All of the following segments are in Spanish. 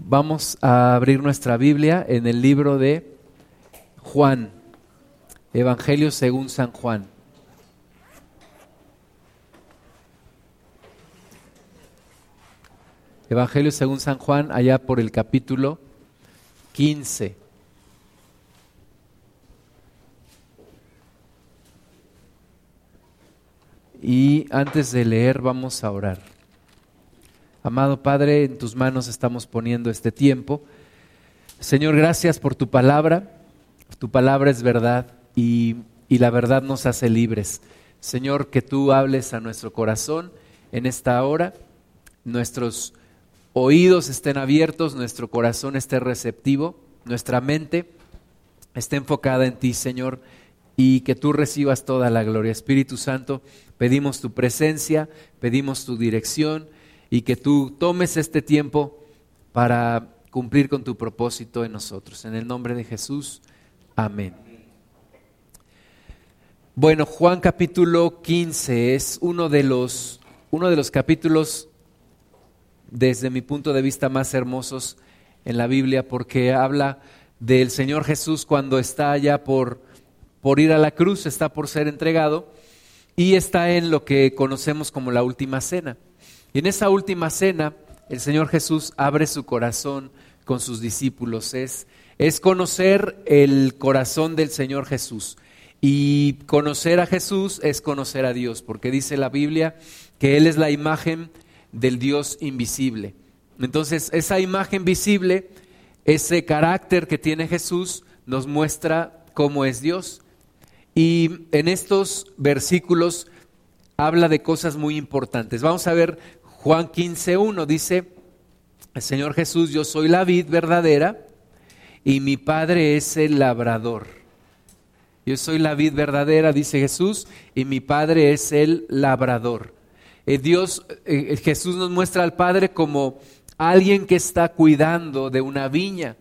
Vamos a abrir nuestra Biblia en el libro de Juan, Evangelio según San Juan. Evangelio según San Juan, allá por el capítulo 15. Y antes de leer vamos a orar. Amado Padre, en tus manos estamos poniendo este tiempo. Señor, gracias por tu palabra. Tu palabra es verdad y, y, la verdad nos hace libres. Señor, que tú hables a nuestro corazón en esta hora. Nuestros oídos estén abiertos, nuestro corazón esté receptivo, nuestra mente esté enfocada en ti, Señor, y que tú recibas toda la gloria. Espíritu Santo, pedimos tu presencia, pedimos tu dirección y que tú tomes este tiempo para cumplir con tu propósito en nosotros. En el nombre de Jesús, amén. Bueno, Juan capítulo 15 es uno de los, uno de los capítulos desde mi punto de vista más hermosos en la Biblia porque habla del Señor Jesús cuando está ya por, por ir a la cruz, está por ser entregado y está en lo que conocemos como la última cena. Y en esa última cena, el Señor Jesús abre su corazón con sus discípulos. Es, es conocer el corazón del Señor Jesús. Y conocer a Jesús es conocer a Dios, porque dice la Biblia que Él es la imagen del Dios invisible. Entonces, esa imagen visible, ese carácter que tiene Jesús, nos muestra cómo es Dios. Y en estos versículos habla de cosas muy importantes. Vamos a ver Juan 15.1 dice, el Señor Jesús, yo soy la vid verdadera y mi Padre es el labrador. Yo soy la vid verdadera, dice Jesús, y mi Padre es el labrador. Eh, Dios, eh, Jesús nos muestra al Padre como alguien que está cuidando de una viña,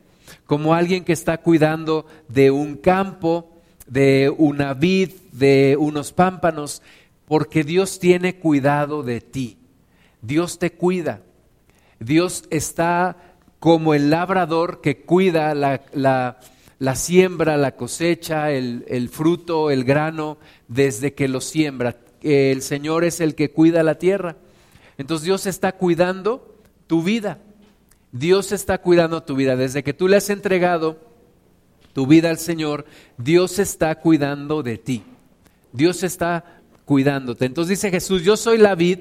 como alguien que está cuidando de un campo, de una vid, de unos pámpanos, porque Dios tiene cuidado de ti. Dios te cuida. Dios está como el labrador que cuida la, la, siembra, la cosecha, el, el, fruto, el grano, desde que lo siembra. El Señor es el que cuida la tierra. Entonces Dios está cuidando tu vida. Dios está cuidando tu vida. Desde que tú le has entregado tu vida al Señor, Dios está cuidando de ti. Dios está cuidándote. Entonces dice Jesús, yo soy la vid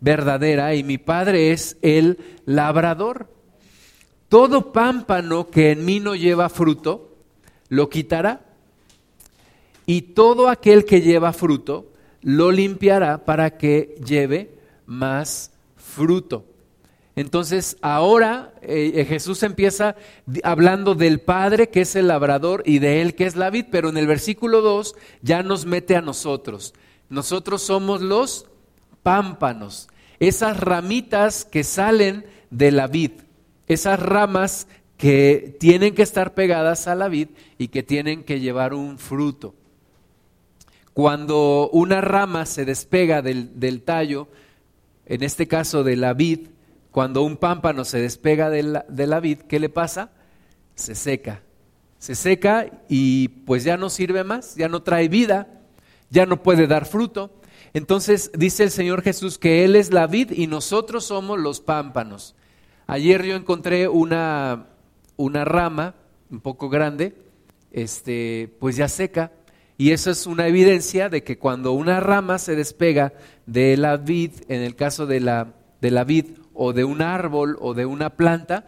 verdadera y mi Padre es el labrador. Todo pámpano que en mí no lleva fruto, lo quitará. Y todo aquel que lleva fruto, lo limpiará para que lleve más fruto. Entonces ahora eh, Jesús empieza hablando del Padre que es el labrador y de Él que es la vid, pero en el versículo 2 ya nos mete a nosotros. Nosotros somos los pámpanos, esas ramitas que salen de la vid, esas ramas que tienen que estar pegadas a la vid y que tienen que llevar un fruto. Cuando una rama se despega del, del tallo, en este caso de la vid, cuando un pámpano se despega de la, de la vid, ¿qué le pasa? Se seca. Se seca y pues ya no sirve más, ya no trae vida, ya no puede dar fruto. Entonces dice el Señor Jesús que Él es la vid y nosotros somos los pámpanos. Ayer yo encontré una, una rama un poco grande, este, pues ya seca, y eso es una evidencia de que cuando una rama se despega de la vid, en el caso de la, de la vid o de un árbol o de una planta,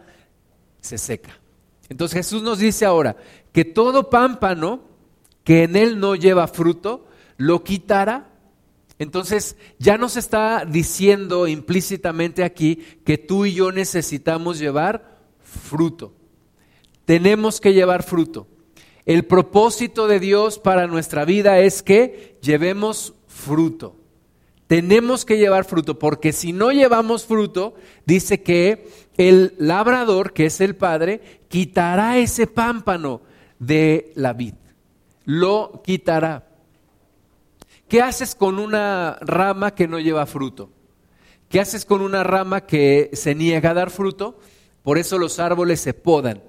se seca. Entonces Jesús nos dice ahora que todo pámpano que en él no lleva fruto, lo quitará entonces, ya nos está diciendo implícitamente aquí que tú y yo necesitamos llevar fruto. Tenemos que llevar fruto. El propósito de Dios para nuestra vida es que llevemos fruto. Tenemos que llevar fruto, porque si no llevamos fruto, dice que el labrador, que es el Padre, quitará ese pámpano de la vid. Lo quitará. ¿Qué haces con una rama que no lleva fruto? ¿Qué haces con una rama que se niega a dar fruto? Por eso los árboles se podan,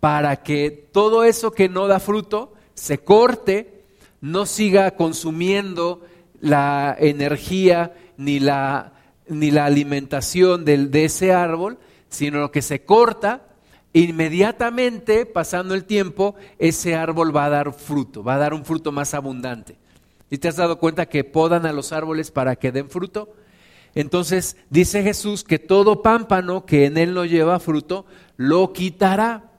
para que todo eso que no da fruto se corte, no siga consumiendo la energía ni la, ni la alimentación de ese árbol, sino que se corta, inmediatamente, pasando el tiempo, ese árbol va a dar fruto, va a dar un fruto más abundante. ¿Y te has dado cuenta que podan a los árboles para que den fruto? Entonces dice Jesús que todo pámpano que en él no lleva fruto, lo quitará.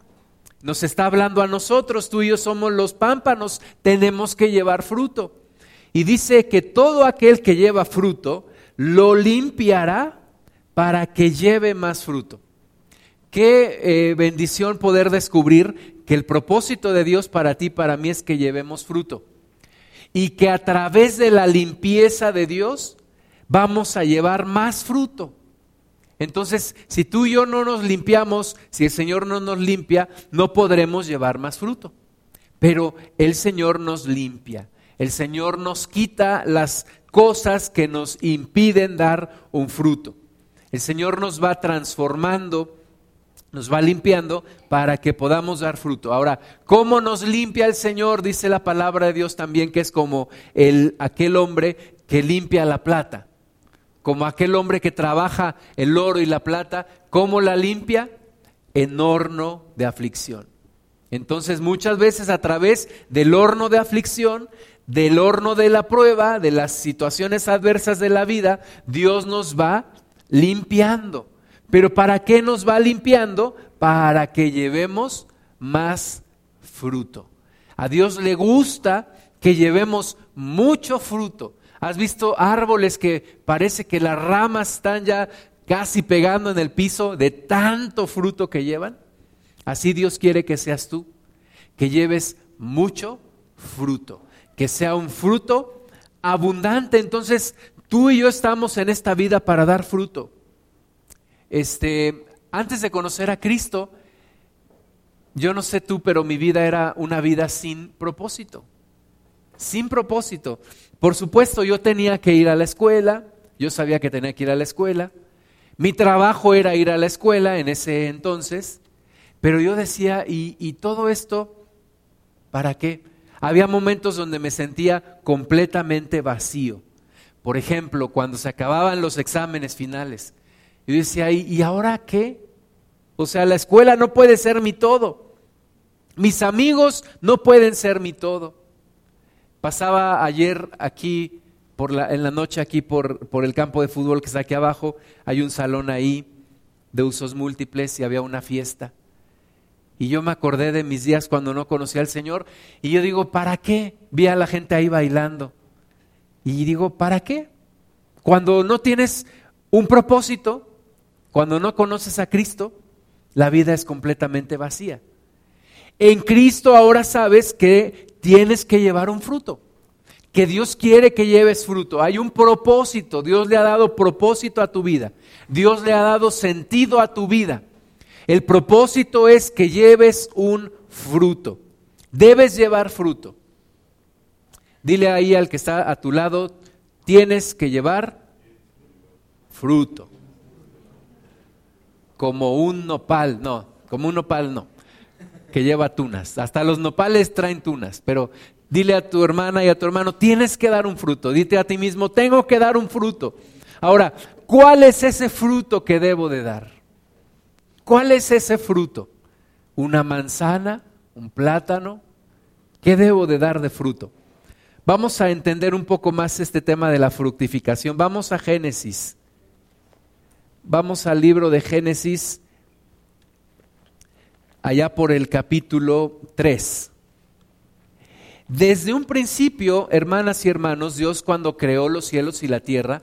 Nos está hablando a nosotros, tú y yo somos los pámpanos, tenemos que llevar fruto. Y dice que todo aquel que lleva fruto, lo limpiará para que lleve más fruto. Qué eh, bendición poder descubrir que el propósito de Dios para ti, para mí, es que llevemos fruto. Y que a través de la limpieza de Dios vamos a llevar más fruto. Entonces, si tú y yo no nos limpiamos, si el Señor no nos limpia, no podremos llevar más fruto. Pero el Señor nos limpia. El Señor nos quita las cosas que nos impiden dar un fruto. El Señor nos va transformando, nos va limpiando para que podamos dar fruto. Ahora, ¿cómo nos limpia el Señor? Dice la palabra de Dios también que es como el, aquel hombre que limpia la plata, como aquel hombre que trabaja el oro y la plata, ¿cómo la limpia? En horno de aflicción. Entonces muchas veces a través del horno de aflicción del horno de la prueba, de las situaciones adversas de la vida, Dios nos va limpiando. Pero ¿para qué nos va limpiando? Para que llevemos más fruto. A Dios le gusta que llevemos mucho fruto. ¿Has visto árboles que parece que las ramas están ya casi pegando en el piso de tanto fruto que llevan? Así Dios quiere que seas tú, que lleves mucho fruto que sea un fruto abundante. Entonces, tú y yo estamos en esta vida para dar fruto. Este, antes de conocer a Cristo, yo no sé tú, pero mi vida era una vida sin propósito. Sin propósito. Por supuesto, yo tenía que ir a la escuela, yo sabía que tenía que ir a la escuela. Mi trabajo era ir a la escuela en ese entonces, pero yo decía, ¿y, y todo esto para qué? Había momentos donde me sentía completamente vacío. Por ejemplo, cuando se acababan los exámenes finales. Yo decía, ¿y ahora qué? O sea, la escuela no puede ser mi todo. Mis amigos no pueden ser mi todo. Pasaba ayer aquí, por la, en la noche aquí por, por el campo de fútbol que está aquí abajo. Hay un salón ahí de usos múltiples y había una fiesta. Y yo me acordé de mis días cuando no conocía al Señor. Y yo digo, ¿para qué? Vi a la gente ahí bailando. Y digo, ¿para qué? Cuando no tienes un propósito, cuando no conoces a Cristo, la vida es completamente vacía. En Cristo ahora sabes que tienes que llevar un fruto, que Dios quiere que lleves fruto. Hay un propósito, Dios le ha dado propósito a tu vida, Dios le ha dado sentido a tu vida. El propósito es que lleves un fruto. Debes llevar fruto. Dile ahí al que está a tu lado, tienes que llevar fruto. Como un nopal, no, como un nopal no, que lleva tunas. Hasta los nopales traen tunas, pero dile a tu hermana y a tu hermano, tienes que dar un fruto. Dite a ti mismo, tengo que dar un fruto. Ahora, ¿cuál es ese fruto que debo de dar? ¿Cuál es ese fruto? ¿Una manzana? ¿Un plátano? ¿Qué debo de dar de fruto? Vamos a entender un poco más este tema de la fructificación. Vamos a Génesis. Vamos al libro de Génesis, allá por el capítulo 3. Desde un principio, hermanas y hermanos, Dios cuando creó los cielos y la tierra,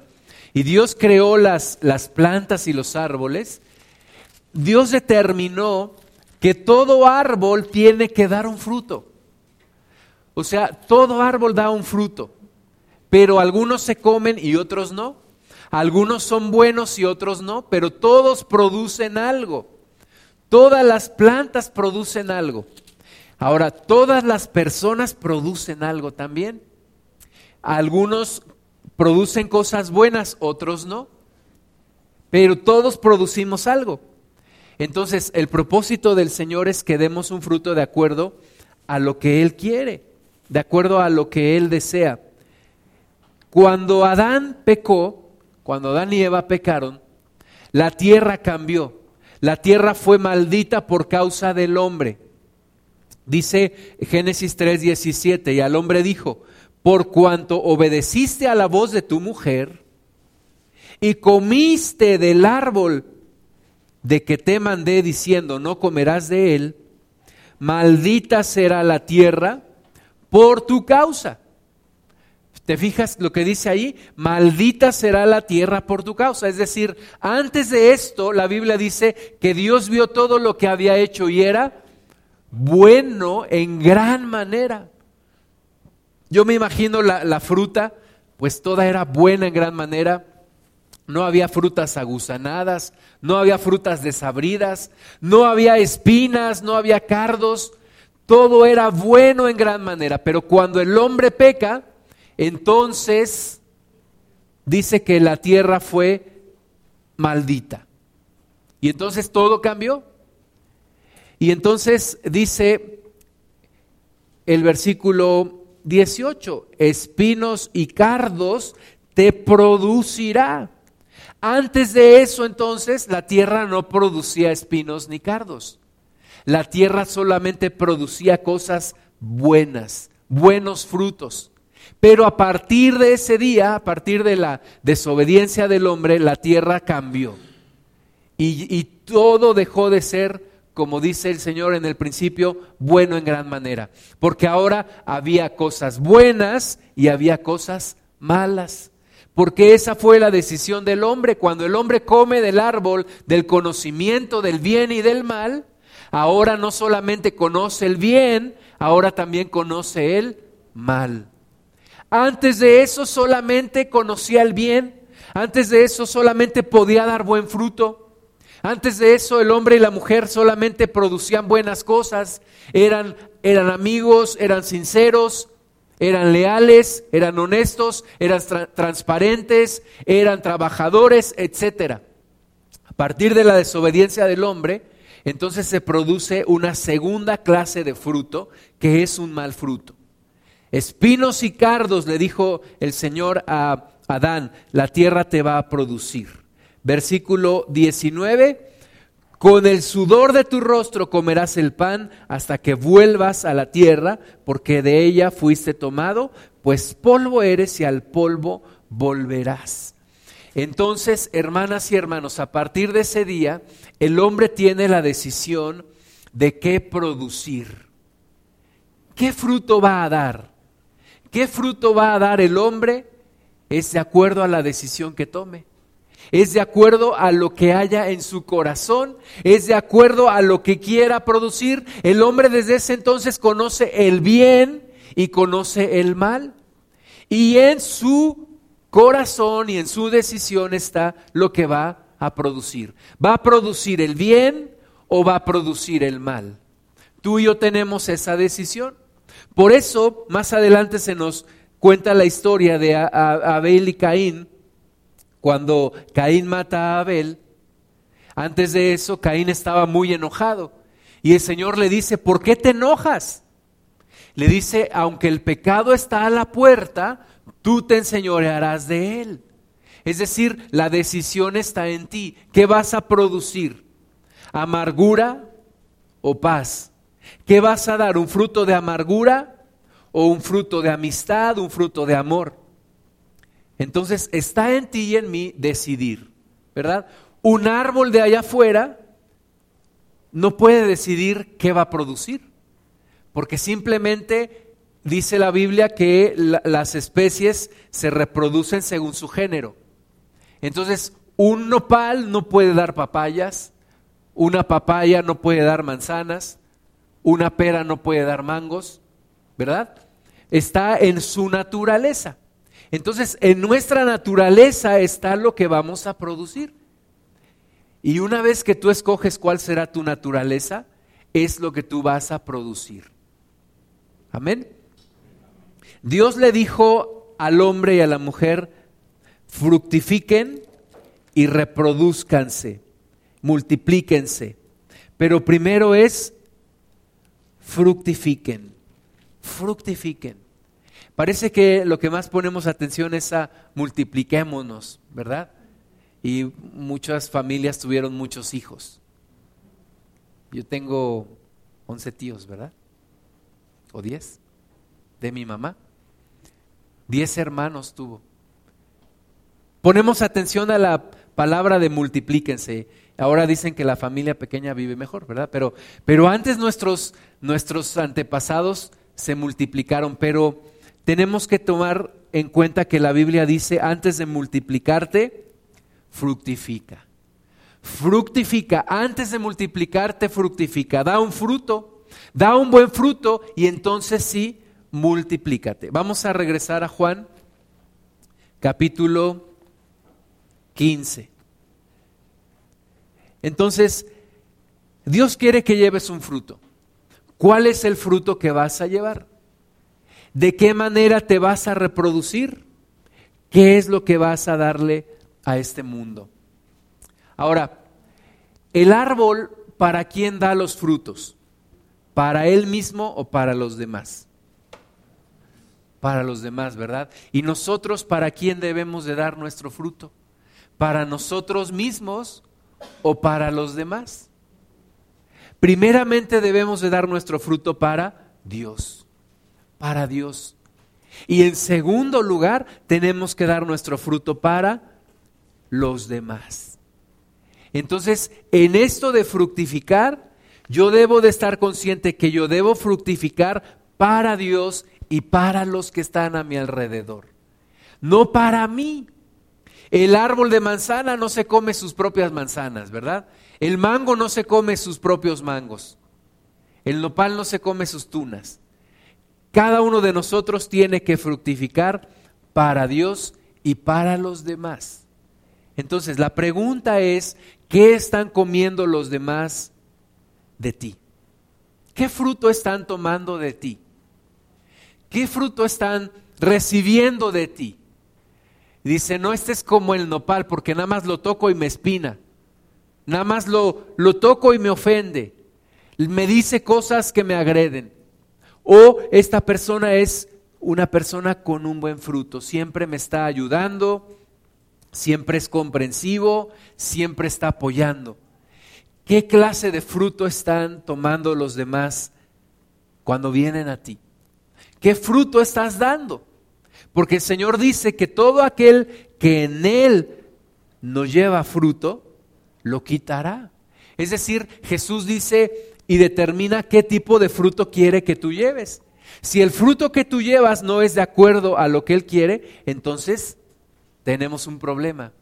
y Dios creó las, las plantas y los árboles, Dios determinó que todo árbol tiene que dar un fruto. O sea, todo árbol da un fruto, pero algunos se comen y otros no. Algunos son buenos y otros no, pero todos producen algo. Todas las plantas producen algo. Ahora, todas las personas producen algo también. Algunos producen cosas buenas, otros no. Pero todos producimos algo. Entonces, el propósito del Señor es que demos un fruto de acuerdo a lo que Él quiere, de acuerdo a lo que Él desea. Cuando Adán pecó, cuando Adán y Eva pecaron, la tierra cambió. La tierra fue maldita por causa del hombre. Dice Génesis 3:17, y al hombre dijo, por cuanto obedeciste a la voz de tu mujer y comiste del árbol de que te mandé diciendo, no comerás de él, maldita será la tierra por tu causa. ¿Te fijas lo que dice ahí? Maldita será la tierra por tu causa. Es decir, antes de esto, la Biblia dice que Dios vio todo lo que había hecho y era bueno en gran manera. Yo me imagino la, la fruta, pues toda era buena en gran manera. No había frutas aguzanadas, no había frutas desabridas, no había espinas, no había cardos. Todo era bueno en gran manera. Pero cuando el hombre peca, entonces dice que la tierra fue maldita. Y entonces todo cambió. Y entonces dice el versículo 18, espinos y cardos te producirá. Antes de eso entonces la tierra no producía espinos ni cardos. La tierra solamente producía cosas buenas, buenos frutos. Pero a partir de ese día, a partir de la desobediencia del hombre, la tierra cambió. Y, todo dejó de ser, como dice el Señor en el principio, bueno en gran manera. Porque ahora había cosas buenas y había cosas malas. Porque esa fue la decisión del hombre. Cuando el hombre come del árbol del conocimiento del bien y del mal, ahora no solamente conoce el bien, ahora también conoce el mal. Antes de eso solamente conocía el bien. Antes de eso solamente podía dar buen fruto. Antes de eso el hombre y la mujer solamente producían buenas cosas. Eran, eran amigos, eran sinceros, eran leales, eran honestos, eran transparentes, eran trabajadores, etc. A partir de la desobediencia del hombre, entonces se produce una segunda clase de fruto que es un mal fruto. Espinos y cardos, le dijo el Señor a Adán, la tierra te va a producir. Versículo 19, con el sudor de tu rostro comerás el pan hasta que vuelvas a la tierra, porque de ella fuiste tomado, pues polvo eres y al polvo volverás. Entonces, hermanas y hermanos, a partir de ese día, el hombre tiene la decisión de qué producir. ¿Qué fruto va a dar? ¿Qué fruto va a dar el hombre? Es de acuerdo a la decisión que tome. Es de acuerdo a lo que haya en su corazón. Es de acuerdo a lo que quiera producir. El hombre desde ese entonces conoce el bien y conoce el mal. Y en su corazón y en su decisión está lo que va a producir. ¿Va a producir el bien o va a producir el mal? Tú y yo tenemos esa decisión. Por eso, más adelante se nos cuenta la historia de Abel y Caín, cuando Caín mata a Abel. Antes de eso, Caín estaba muy enojado. Y el Señor le dice, ¿por qué te enojas? Le dice, aunque el pecado está a la puerta, tú te enseñorearás de él. Es decir, la decisión está en ti. ¿Qué vas a producir? ¿Amargura o paz? ¿Qué vas a dar? ¿Un fruto de amargura o un fruto de amistad, un fruto de amor? Entonces está en ti y en mí decidir, ¿verdad? Un árbol de allá afuera no puede decidir qué va a producir, porque simplemente dice la Biblia que las especies se reproducen según su género. Entonces, un nopal no puede dar papayas, una papaya no puede dar manzanas, una pera no puede dar mangos, ¿verdad? Está en su naturaleza. Entonces, en nuestra naturaleza está lo que vamos a producir. Y una vez que tú escoges cuál será tu naturaleza, es lo que tú vas a producir. Amén. Dios le dijo al hombre y a la mujer, fructifiquen y reproduzcanse, multiplíquense Pero primero es fructifiquen, fructifiquen. Parece que lo que más ponemos atención es a multipliquémonos, ¿verdad? Y muchas familias tuvieron muchos hijos. Yo tengo 11 tíos, ¿verdad? ¿O 10? De mi mamá. 10 hermanos tuvo. Ponemos atención a la palabra de multiplíquense. Ahora dicen que la familia pequeña vive mejor, ¿verdad? Pero, pero antes nuestros, nuestros antepasados se multiplicaron, pero tenemos que tomar en cuenta que la Biblia dice, antes de multiplicarte, fructifica. Fructifica, antes de multiplicarte, fructifica. Da un fruto, da un buen fruto y entonces sí, multiplícate. Vamos a regresar a Juan, capítulo 15. Entonces, Dios quiere que lleves un fruto. ¿Cuál es el fruto que vas a llevar? ¿De qué manera te vas a reproducir? ¿Qué es lo que vas a darle a este mundo? Ahora, el árbol, ¿para quién da los frutos? ¿Para él mismo o para los demás? Para los demás, ¿verdad? ¿Y nosotros para quién debemos de dar nuestro fruto? ¿Para nosotros mismos o para los demás? Primeramente debemos de dar nuestro fruto para Dios, para Dios. Y en segundo lugar, tenemos que dar nuestro fruto para los demás. Entonces, en esto de fructificar, yo debo de estar consciente que yo debo fructificar para Dios y para los que están a mi alrededor. No para mí, el árbol de manzana no se come sus propias manzanas, ¿verdad? El mango no se come sus propios mangos. El nopal no se come sus tunas. Cada uno de nosotros tiene que fructificar para Dios y para los demás. Entonces, la pregunta es, ¿qué están comiendo los demás de ti? ¿Qué fruto están tomando de ti? ¿Qué fruto están recibiendo de ti? Dice, no estés como el nopal, porque nada más lo toco y me espina. Nada más lo, lo toco y me ofende. Me dice cosas que me agreden. O esta persona es una persona con un buen fruto. Siempre me está ayudando, siempre es comprensivo, siempre está apoyando. ¿Qué clase de fruto están tomando los demás cuando vienen a ti? ¿Qué fruto estás dando? Porque el Señor dice que todo aquel que en Él no lleva fruto, lo quitará. Es decir, Jesús dice y determina qué tipo de fruto quiere que tú lleves. Si el fruto que tú llevas no es de acuerdo a lo que Él quiere, entonces tenemos un problema.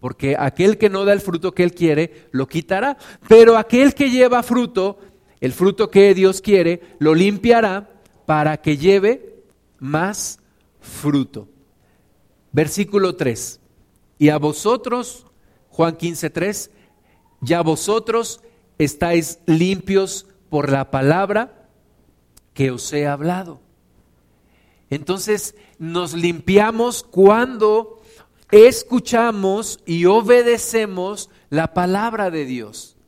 Porque aquel que no da el fruto que Él quiere, lo quitará. Pero aquel que lleva fruto, el fruto que Dios quiere, lo limpiará para que lleve más fruto. Versículo 3. Y a vosotros, Juan 15, 3, ya vosotros estáis limpios por la palabra que os he hablado. Entonces nos limpiamos cuando escuchamos y obedecemos la palabra de Dios.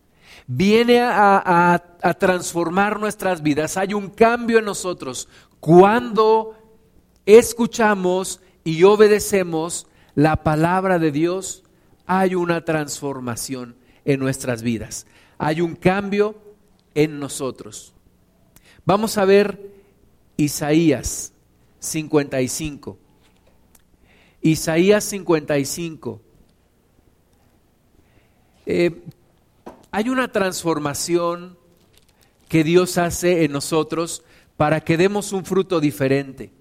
Viene a, a transformar nuestras vidas. Hay un cambio en nosotros cuando escuchamos y obedecemos la palabra de Dios, hay una transformación en nuestras vidas. Hay un cambio en nosotros. Vamos a ver Isaías 55. Isaías 55. Eh, hay una transformación que Dios hace en nosotros para que demos un fruto diferente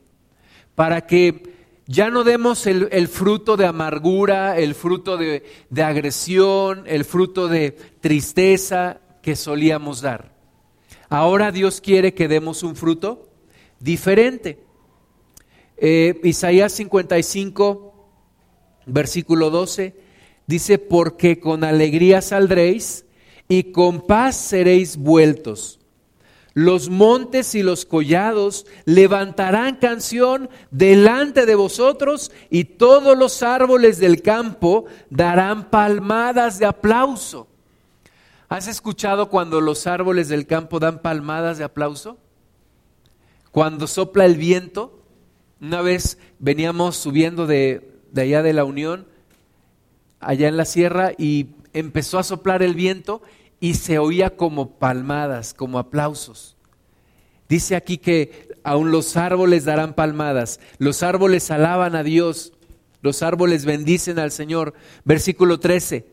para que ya no demos el, fruto de amargura, el fruto de, de agresión, el fruto de tristeza que solíamos dar. Ahora Dios quiere que demos un fruto diferente. Eh, Isaías 55, versículo 12, dice, porque con alegría saldréis y con paz seréis vueltos los montes y los collados levantarán canción delante de vosotros y todos los árboles del campo darán palmadas de aplauso. ¿Has escuchado cuando los árboles del campo dan palmadas de aplauso? Cuando sopla el viento. Una vez veníamos subiendo de, de allá de la Unión, allá en la sierra, y empezó a soplar el viento y se oía como palmadas, como aplausos. Dice aquí que aún los árboles darán palmadas, los árboles alaban a Dios, los árboles bendicen al Señor. Versículo 13,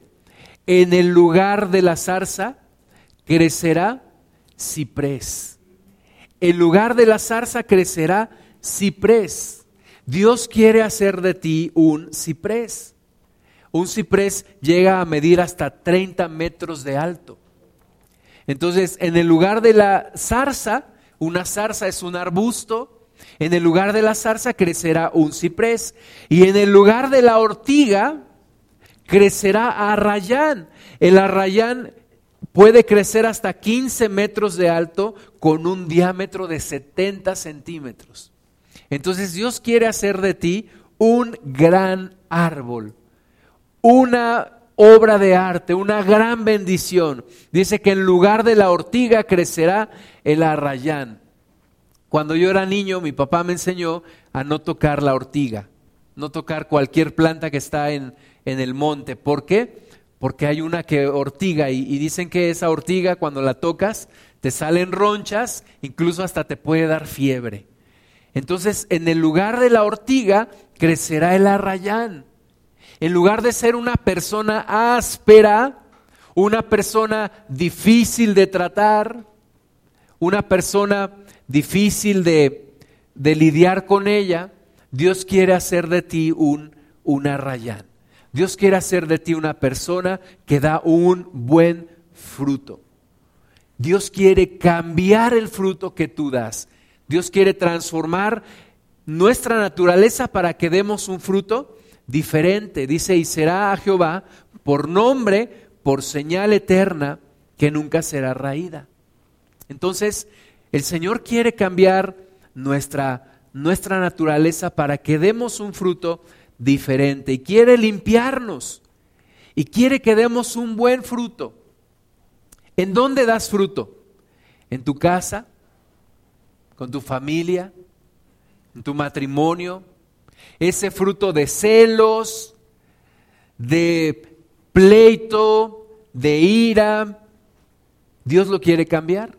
en el lugar de la zarza crecerá ciprés. En lugar de la zarza crecerá ciprés. Dios quiere hacer de ti un ciprés. Un ciprés llega a medir hasta 30 metros de alto. Entonces, en el lugar de la zarza, una zarza es un arbusto, en el lugar de la zarza crecerá un ciprés y en el lugar de la ortiga crecerá arrayán. El arrayán puede crecer hasta 15 metros de alto con un diámetro de 70 centímetros. Entonces Dios quiere hacer de ti un gran árbol, una obra de arte, una gran bendición. Dice que en lugar de la ortiga crecerá el arrayán. Cuando yo era niño, mi papá me enseñó a no tocar la ortiga, no tocar cualquier planta que está en, en el monte. ¿Por qué? Porque hay una que ortiga y, y dicen que esa ortiga cuando la tocas te salen ronchas, incluso hasta te puede dar fiebre. Entonces, en el lugar de la ortiga crecerá el arrayán. En lugar de ser una persona áspera, una persona difícil de tratar, una persona difícil de, lidiar con ella, Dios quiere hacer de ti un, una rayán. Dios quiere hacer de ti una persona que da un buen fruto. Dios quiere cambiar el fruto que tú das. Dios quiere transformar nuestra naturaleza para que demos un fruto diferente. Dice, y será a Jehová por nombre, por señal eterna, que nunca será raída. Entonces, el Señor quiere cambiar nuestra, nuestra naturaleza para que demos un fruto diferente y quiere limpiarnos y quiere que demos un buen fruto. ¿En dónde das fruto? ¿En tu casa? ¿Con tu familia? ¿En tu matrimonio? Ese fruto de celos, de pleito, de ira, Dios lo quiere cambiar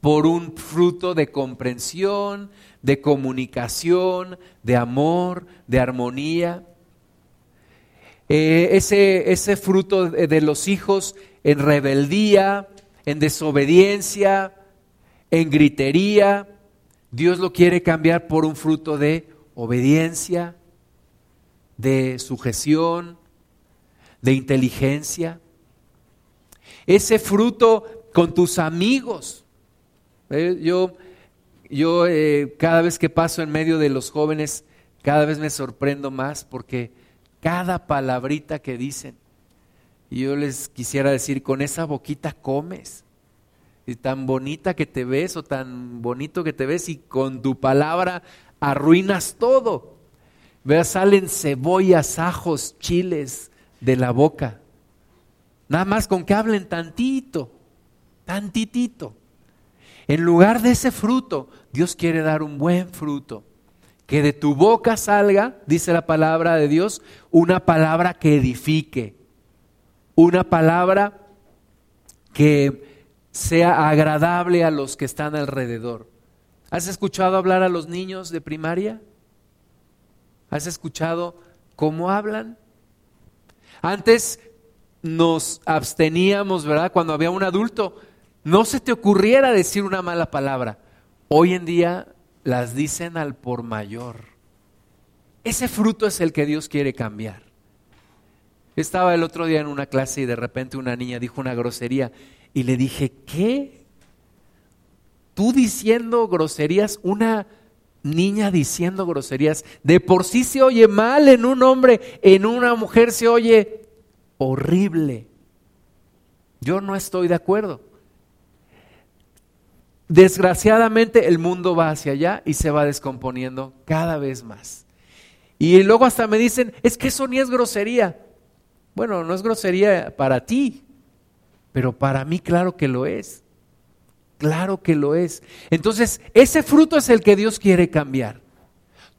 por un fruto de comprensión, de comunicación, de amor, de armonía. Eh, ese, ese fruto de los hijos en rebeldía, en desobediencia, en gritería, Dios lo quiere cambiar por un fruto de obediencia, de sujeción, de inteligencia. Ese fruto con tus amigos, eh, yo, yo eh, cada vez que paso en medio de los jóvenes, cada vez me sorprendo más porque cada palabrita que dicen, y yo les quisiera decir, con esa boquita comes, y tan bonita que te ves o tan bonito que te ves, y con tu palabra arruinas todo. Vea, salen cebollas, ajos, chiles de la boca. Nada más con que hablen tantito, tantitito. En lugar de ese fruto, Dios quiere dar un buen fruto. Que de tu boca salga, dice la palabra de Dios, una palabra que edifique. Una palabra que sea agradable a los que están alrededor. ¿Has escuchado hablar a los niños de primaria? ¿Has escuchado cómo hablan? Antes nos absteníamos, ¿verdad? Cuando había un adulto, no se te ocurriera decir una mala palabra. Hoy en día las dicen al por mayor. Ese fruto es el que Dios quiere cambiar. Estaba el otro día en una clase y de repente una niña dijo una grosería y le dije, ¿qué? ¿Tú diciendo groserías? Una niña diciendo groserías. De por sí se oye mal en un hombre, en una mujer se oye horrible. Yo no estoy de acuerdo. Desgraciadamente el mundo va hacia allá y se va descomponiendo cada vez más. Y luego hasta me dicen, es que eso ni es grosería. Bueno, no es grosería para ti, pero para mí claro que lo es. Claro que lo es. Entonces, ese fruto es el que Dios quiere cambiar.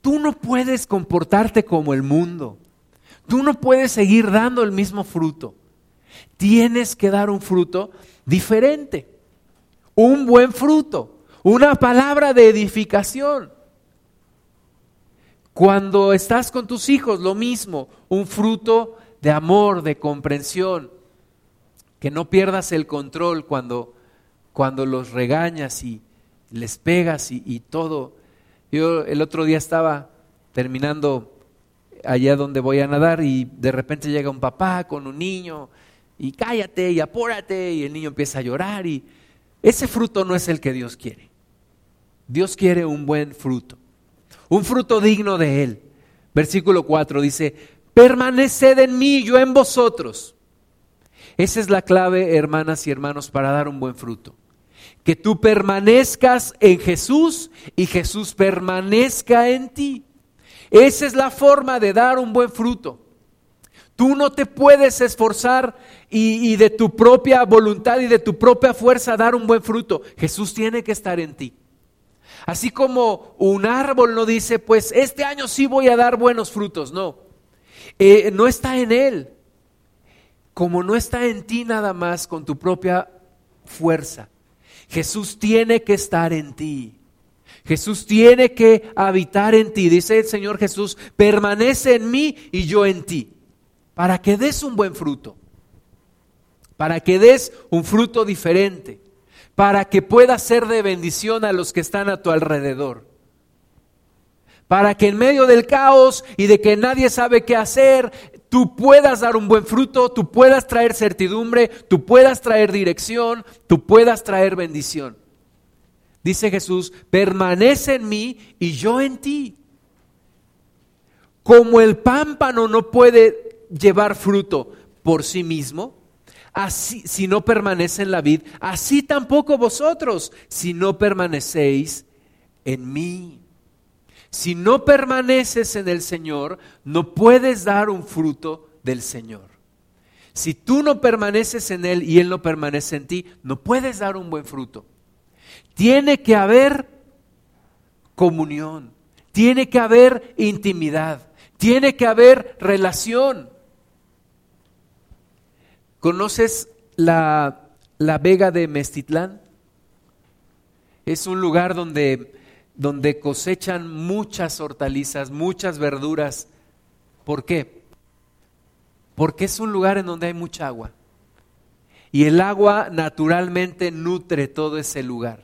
Tú no puedes comportarte como el mundo. Tú no puedes seguir dando el mismo fruto. Tienes que dar un fruto diferente. Un buen fruto. Una palabra de edificación. Cuando estás con tus hijos, lo mismo. Un fruto de amor, de comprensión. Que no pierdas el control cuando cuando los regañas y les pegas y, todo. Yo el otro día estaba terminando allá donde voy a nadar y de repente llega un papá con un niño y cállate y apúrate y el niño empieza a llorar y ese fruto no es el que Dios quiere. Dios quiere un buen fruto, un fruto digno de Él. Versículo 4 dice, permaneced en mí, yo en vosotros. Esa es la clave, hermanas y hermanos, para dar un buen fruto que tú permanezcas en Jesús y Jesús permanezca en ti. Esa es la forma de dar un buen fruto. Tú no te puedes esforzar y, de tu propia voluntad y de tu propia fuerza dar un buen fruto. Jesús tiene que estar en ti. Así como un árbol no dice, pues este año sí voy a dar buenos frutos. No, eh, no está en él. Como no está en ti nada más con tu propia fuerza. Jesús tiene que estar en ti. Jesús tiene que habitar en ti. Dice el Señor Jesús, permanece en mí y yo en ti. Para que des un buen fruto. Para que des un fruto diferente. Para que puedas ser de bendición a los que están a tu alrededor para que en medio del caos y de que nadie sabe qué hacer, tú puedas dar un buen fruto, tú puedas traer certidumbre, tú puedas traer dirección, tú puedas traer bendición. Dice Jesús, permanece en mí y yo en ti. Como el pámpano no puede llevar fruto por sí mismo, así si no permanece en la vid, así tampoco vosotros si no permanecéis en mí. Si no permaneces en el Señor, no puedes dar un fruto del Señor. Si tú no permaneces en Él y Él no permanece en ti, no puedes dar un buen fruto. Tiene que haber comunión, tiene que haber intimidad, tiene que haber relación. ¿Conoces la, la Vega de Mestitlán? Es un lugar donde donde cosechan muchas hortalizas, muchas verduras. ¿Por qué? Porque es un lugar en donde hay mucha agua. Y el agua naturalmente nutre todo ese lugar.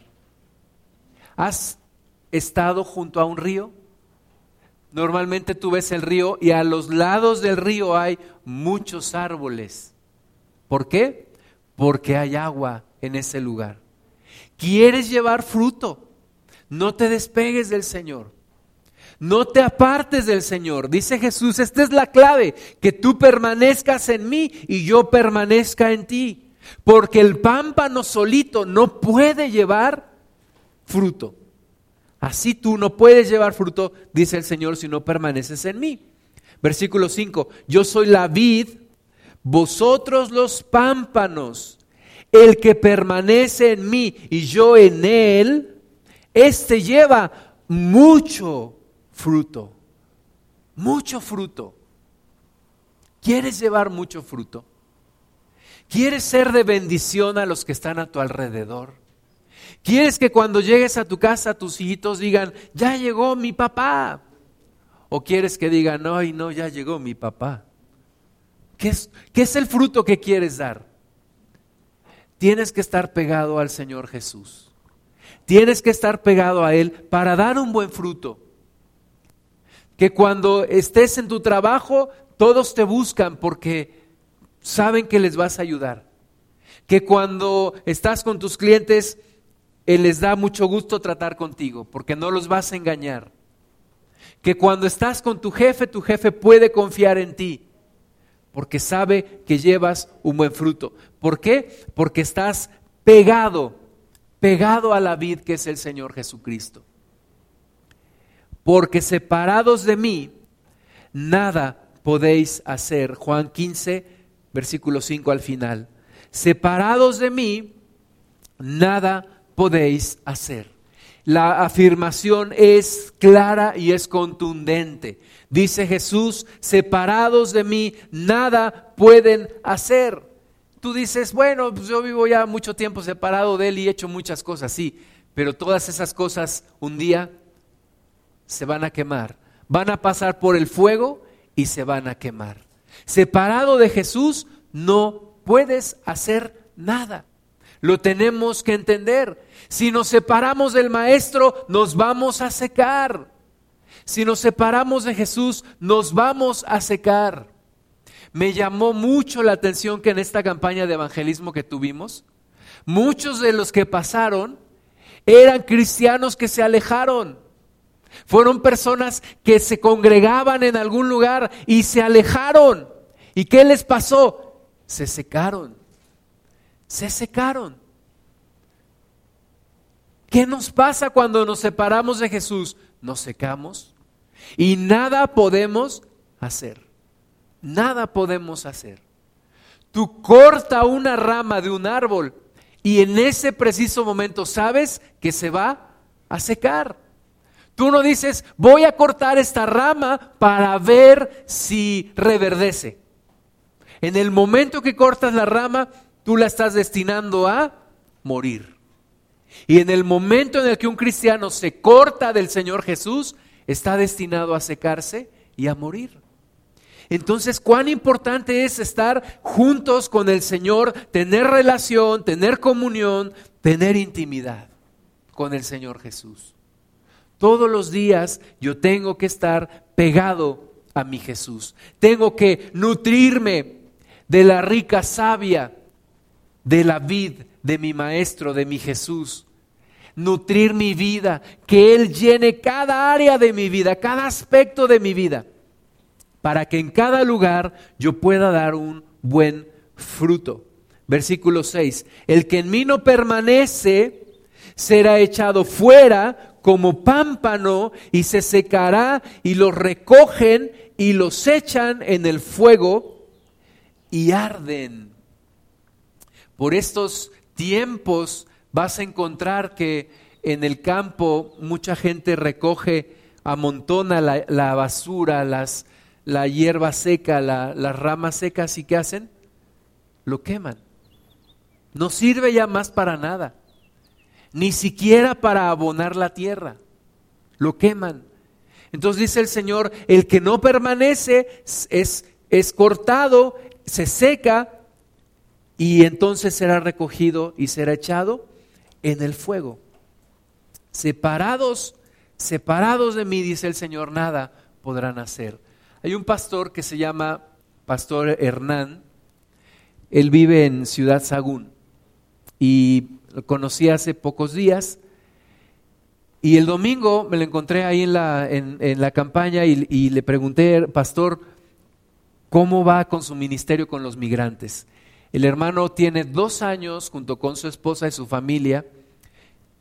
¿Has estado junto a un río? Normalmente tú ves el río y a los lados del río hay muchos árboles. ¿Por qué? Porque hay agua en ese lugar. ¿Quieres llevar fruto? No te despegues del Señor. No te apartes del Señor. Dice Jesús, esta es la clave, que tú permanezcas en mí y yo permanezca en ti. Porque el pámpano solito no puede llevar fruto. Así tú no puedes llevar fruto, dice el Señor, si no permaneces en mí. Versículo 5, yo soy la vid, vosotros los pámpanos. El que permanece en mí y yo en él, este lleva mucho fruto, mucho fruto. ¿Quieres llevar mucho fruto? ¿Quieres ser de bendición a los que están a tu alrededor? ¿Quieres que cuando llegues a tu casa tus hijitos digan, ya llegó mi papá? ¿O quieres que digan, ay, no, ya llegó mi papá? ¿Qué es, ¿Qué es el fruto que quieres dar? Tienes que estar pegado al Señor Jesús. Tienes que estar pegado a Él para dar un buen fruto. Que cuando estés en tu trabajo, todos te buscan porque saben que les vas a ayudar. Que cuando estás con tus clientes, Él les da mucho gusto tratar contigo porque no los vas a engañar. Que cuando estás con tu jefe, tu jefe puede confiar en ti porque sabe que llevas un buen fruto. ¿Por qué? Porque estás pegado pegado a la vid que es el Señor Jesucristo. Porque separados de mí, nada podéis hacer. Juan 15, versículo 5 al final. separados de mí, nada podéis hacer. La afirmación es clara y es contundente. Dice Jesús, separados de mí, nada pueden hacer. Tú dices, bueno, pues yo vivo ya mucho tiempo separado de Él y he hecho muchas cosas, sí, pero todas esas cosas un día se van a quemar, van a pasar por el fuego y se van a quemar. Separado de Jesús no puedes hacer nada. Lo tenemos que entender. Si nos separamos del Maestro, nos vamos a secar. Si nos separamos de Jesús, nos vamos a secar. Me llamó mucho la atención que en esta campaña de evangelismo que tuvimos, muchos de los que pasaron eran cristianos que se alejaron. Fueron personas que se congregaban en algún lugar y se alejaron. ¿Y qué les pasó? Se secaron se secaron. ¿Qué nos pasa cuando nos separamos de Jesús? Nos secamos y nada podemos hacer. Nada podemos hacer. Tú corta una rama de un árbol y en ese preciso momento sabes que se va a secar. Tú no dices, voy a cortar esta rama para ver si reverdece. En el momento que cortas la rama, tú la estás destinando a morir. Y en el momento en el que un cristiano se corta del Señor Jesús, está destinado a secarse y a morir. Entonces, cuán importante es estar juntos con el Señor, tener relación, tener comunión, tener intimidad con el Señor Jesús. Todos los días yo tengo que estar pegado a mi Jesús. Tengo que nutrirme de la rica savia de la vid de mi Maestro, de mi Jesús. Nutrir mi vida, que Él llene cada área de mi vida, cada aspecto de mi vida, para que en cada lugar yo pueda dar un buen fruto. Versículo 6, el que en mí no permanece será echado fuera como pámpano y se secará y los recogen y los echan en el fuego y arden. Por estos tiempos vas a encontrar que en el campo mucha gente recoge, amontona la, basura, las, la hierba seca, las ramas secas y ¿qué hacen? Lo queman. No sirve ya más para nada, ni siquiera para abonar la tierra. Lo queman. Entonces dice el Señor, el que no permanece es, es cortado, se seca y entonces será recogido y será echado en el fuego. Separados, separados de mí, dice el Señor, nada podrán hacer. Hay un pastor que se llama Pastor Hernán, él vive en Ciudad Sagún y lo conocí hace pocos días. Y el domingo me lo encontré ahí en la, en, la campaña y, y le pregunté, pastor, ¿cómo va con su ministerio con los migrantes? El hermano tiene dos años junto con su esposa y su familia.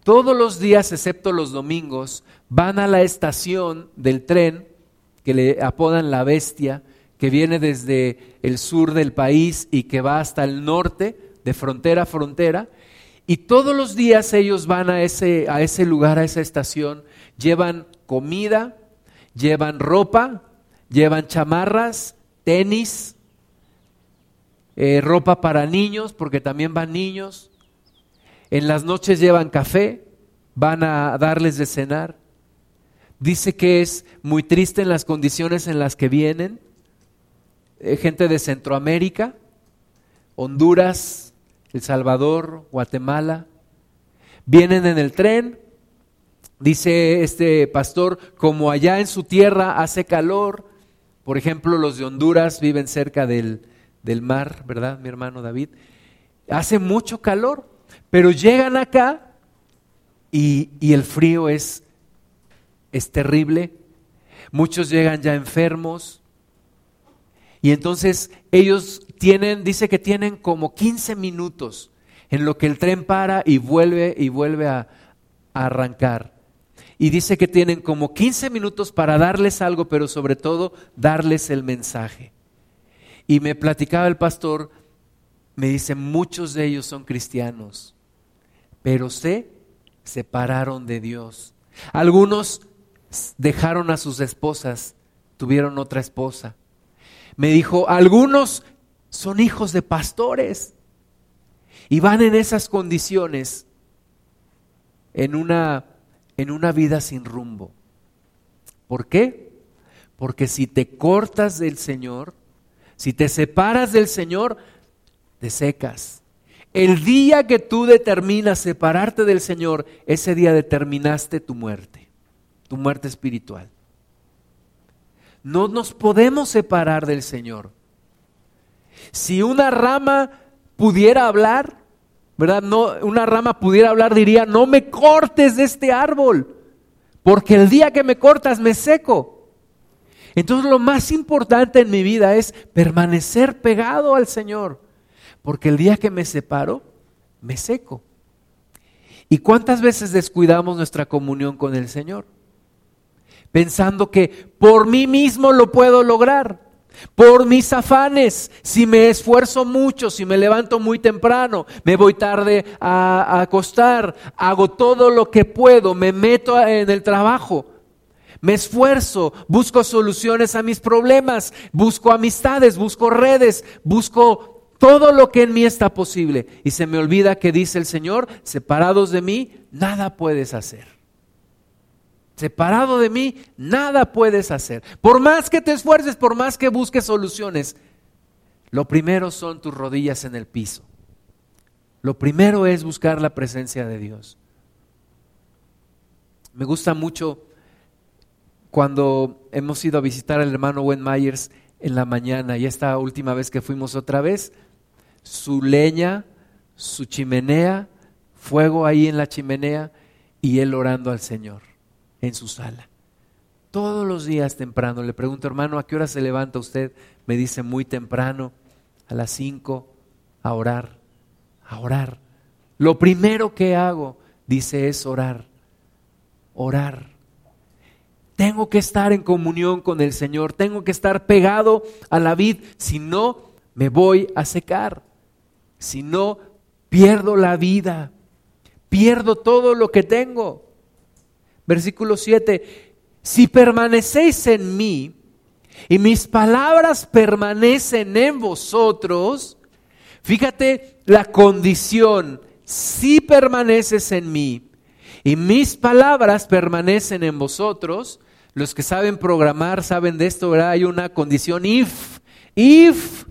Todos los días, excepto los domingos, van a la estación del tren que le apodan la bestia, que viene desde el sur del país y que va hasta el norte, de frontera a frontera. Y todos los días ellos van a ese, a ese lugar, a esa estación, llevan comida, llevan ropa, llevan chamarras, tenis, eh, ropa para niños, porque también van niños. En las noches llevan café, van a darles de cenar. Dice que es muy triste en las condiciones en las que vienen. Eh, gente de Centroamérica, Honduras, El Salvador, Guatemala. Vienen en el tren, dice este pastor, como allá en su tierra hace calor. Por ejemplo, los de Honduras viven cerca del, del mar, ¿verdad, mi hermano David? Hace mucho calor, pero llegan acá y, el frío es, es terrible. Muchos llegan ya enfermos. Y entonces ellos tienen, dice que tienen como 15 minutos en lo que el tren para y vuelve y vuelve a, a arrancar. Y dice que tienen como 15 minutos para darles algo, pero sobre todo darles el mensaje. Y me platicaba el pastor me dice, muchos de ellos son cristianos, pero se separaron de Dios. Algunos dejaron a sus esposas, tuvieron otra esposa. Me dijo, algunos son hijos de pastores y van en esas condiciones en una, en una vida sin rumbo. ¿Por qué? Porque si te cortas del Señor, si te separas del Señor, te secas. El día que tú determinas separarte del Señor, ese día determinaste tu muerte, tu muerte espiritual. No nos podemos separar del Señor. Si una rama pudiera hablar, ¿verdad? No, una rama pudiera hablar, diría, no me cortes de este árbol, porque el día que me cortas me seco. Entonces lo más importante en mi vida es permanecer pegado al Señor, porque el día que me separo, me seco. ¿Y cuántas veces descuidamos nuestra comunión con el Señor? Pensando que por mí mismo lo puedo lograr. Por mis afanes, si me esfuerzo mucho, si me levanto muy temprano, me voy tarde a, acostar, hago todo lo que puedo, me meto en el trabajo, me esfuerzo, busco soluciones a mis problemas, busco amistades, busco redes, busco todo lo que en mí está posible. Y se me olvida que dice el Señor, separados de mí, nada puedes hacer. Separado de mí, nada puedes hacer. Por más que te esfuerces, por más que busques soluciones, lo primero son tus rodillas en el piso. Lo primero es buscar la presencia de Dios. Me gusta mucho cuando hemos ido a visitar al hermano Wen Myers en la mañana y esta última vez que fuimos otra vez, su leña, su chimenea, fuego ahí en la chimenea y él orando al Señor en su sala. Todos los días temprano le pregunto, hermano, ¿a qué hora se levanta usted? Me dice muy temprano, a las cinco, a orar, a orar. Lo primero que hago, dice, es orar, orar. Tengo que estar en comunión con el Señor, tengo que estar pegado a la vid, si no, me voy a secar, si no, pierdo la vida, pierdo todo lo que tengo. Versículo 7, si permanecéis en mí y mis palabras permanecen en vosotros, fíjate la condición, si permaneces en mí y mis palabras permanecen en vosotros, los que saben programar saben de esto, ¿verdad? Hay una condición if, if,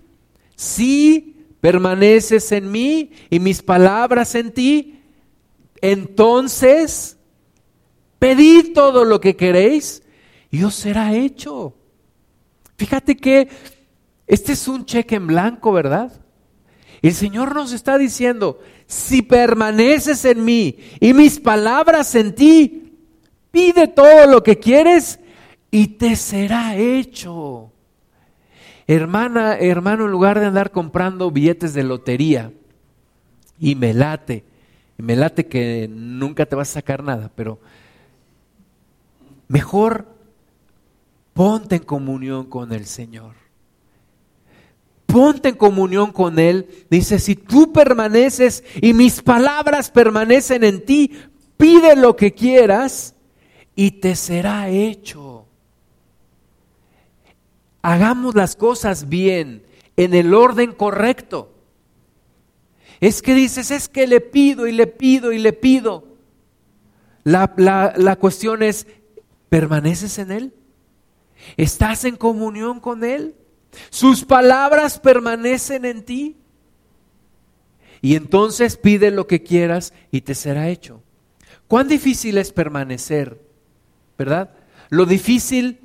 si permaneces en mí y mis palabras en ti, entonces Pedid todo lo que queréis y os será hecho. Fíjate que este es un cheque en blanco, ¿verdad? El Señor nos está diciendo, si permaneces en mí y mis palabras en ti, pide todo lo que quieres y te será hecho. Hermana, hermano, en lugar de andar comprando billetes de lotería, y me late, me late que nunca te vas a sacar nada, pero Mejor ponte en comunión con el Señor. Ponte en comunión con Él. Dice, si tú permaneces y mis palabras permanecen en ti, pide lo que quieras y te será hecho. Hagamos las cosas bien, en el orden correcto. Es que dices, es que le pido y le pido y le pido. La, la, la cuestión es, ¿Permaneces en Él? ¿Estás en comunión con Él? ¿Sus palabras permanecen en ti? Y entonces pide lo que quieras y te será hecho. ¿Cuán difícil es permanecer? ¿Verdad? Lo difícil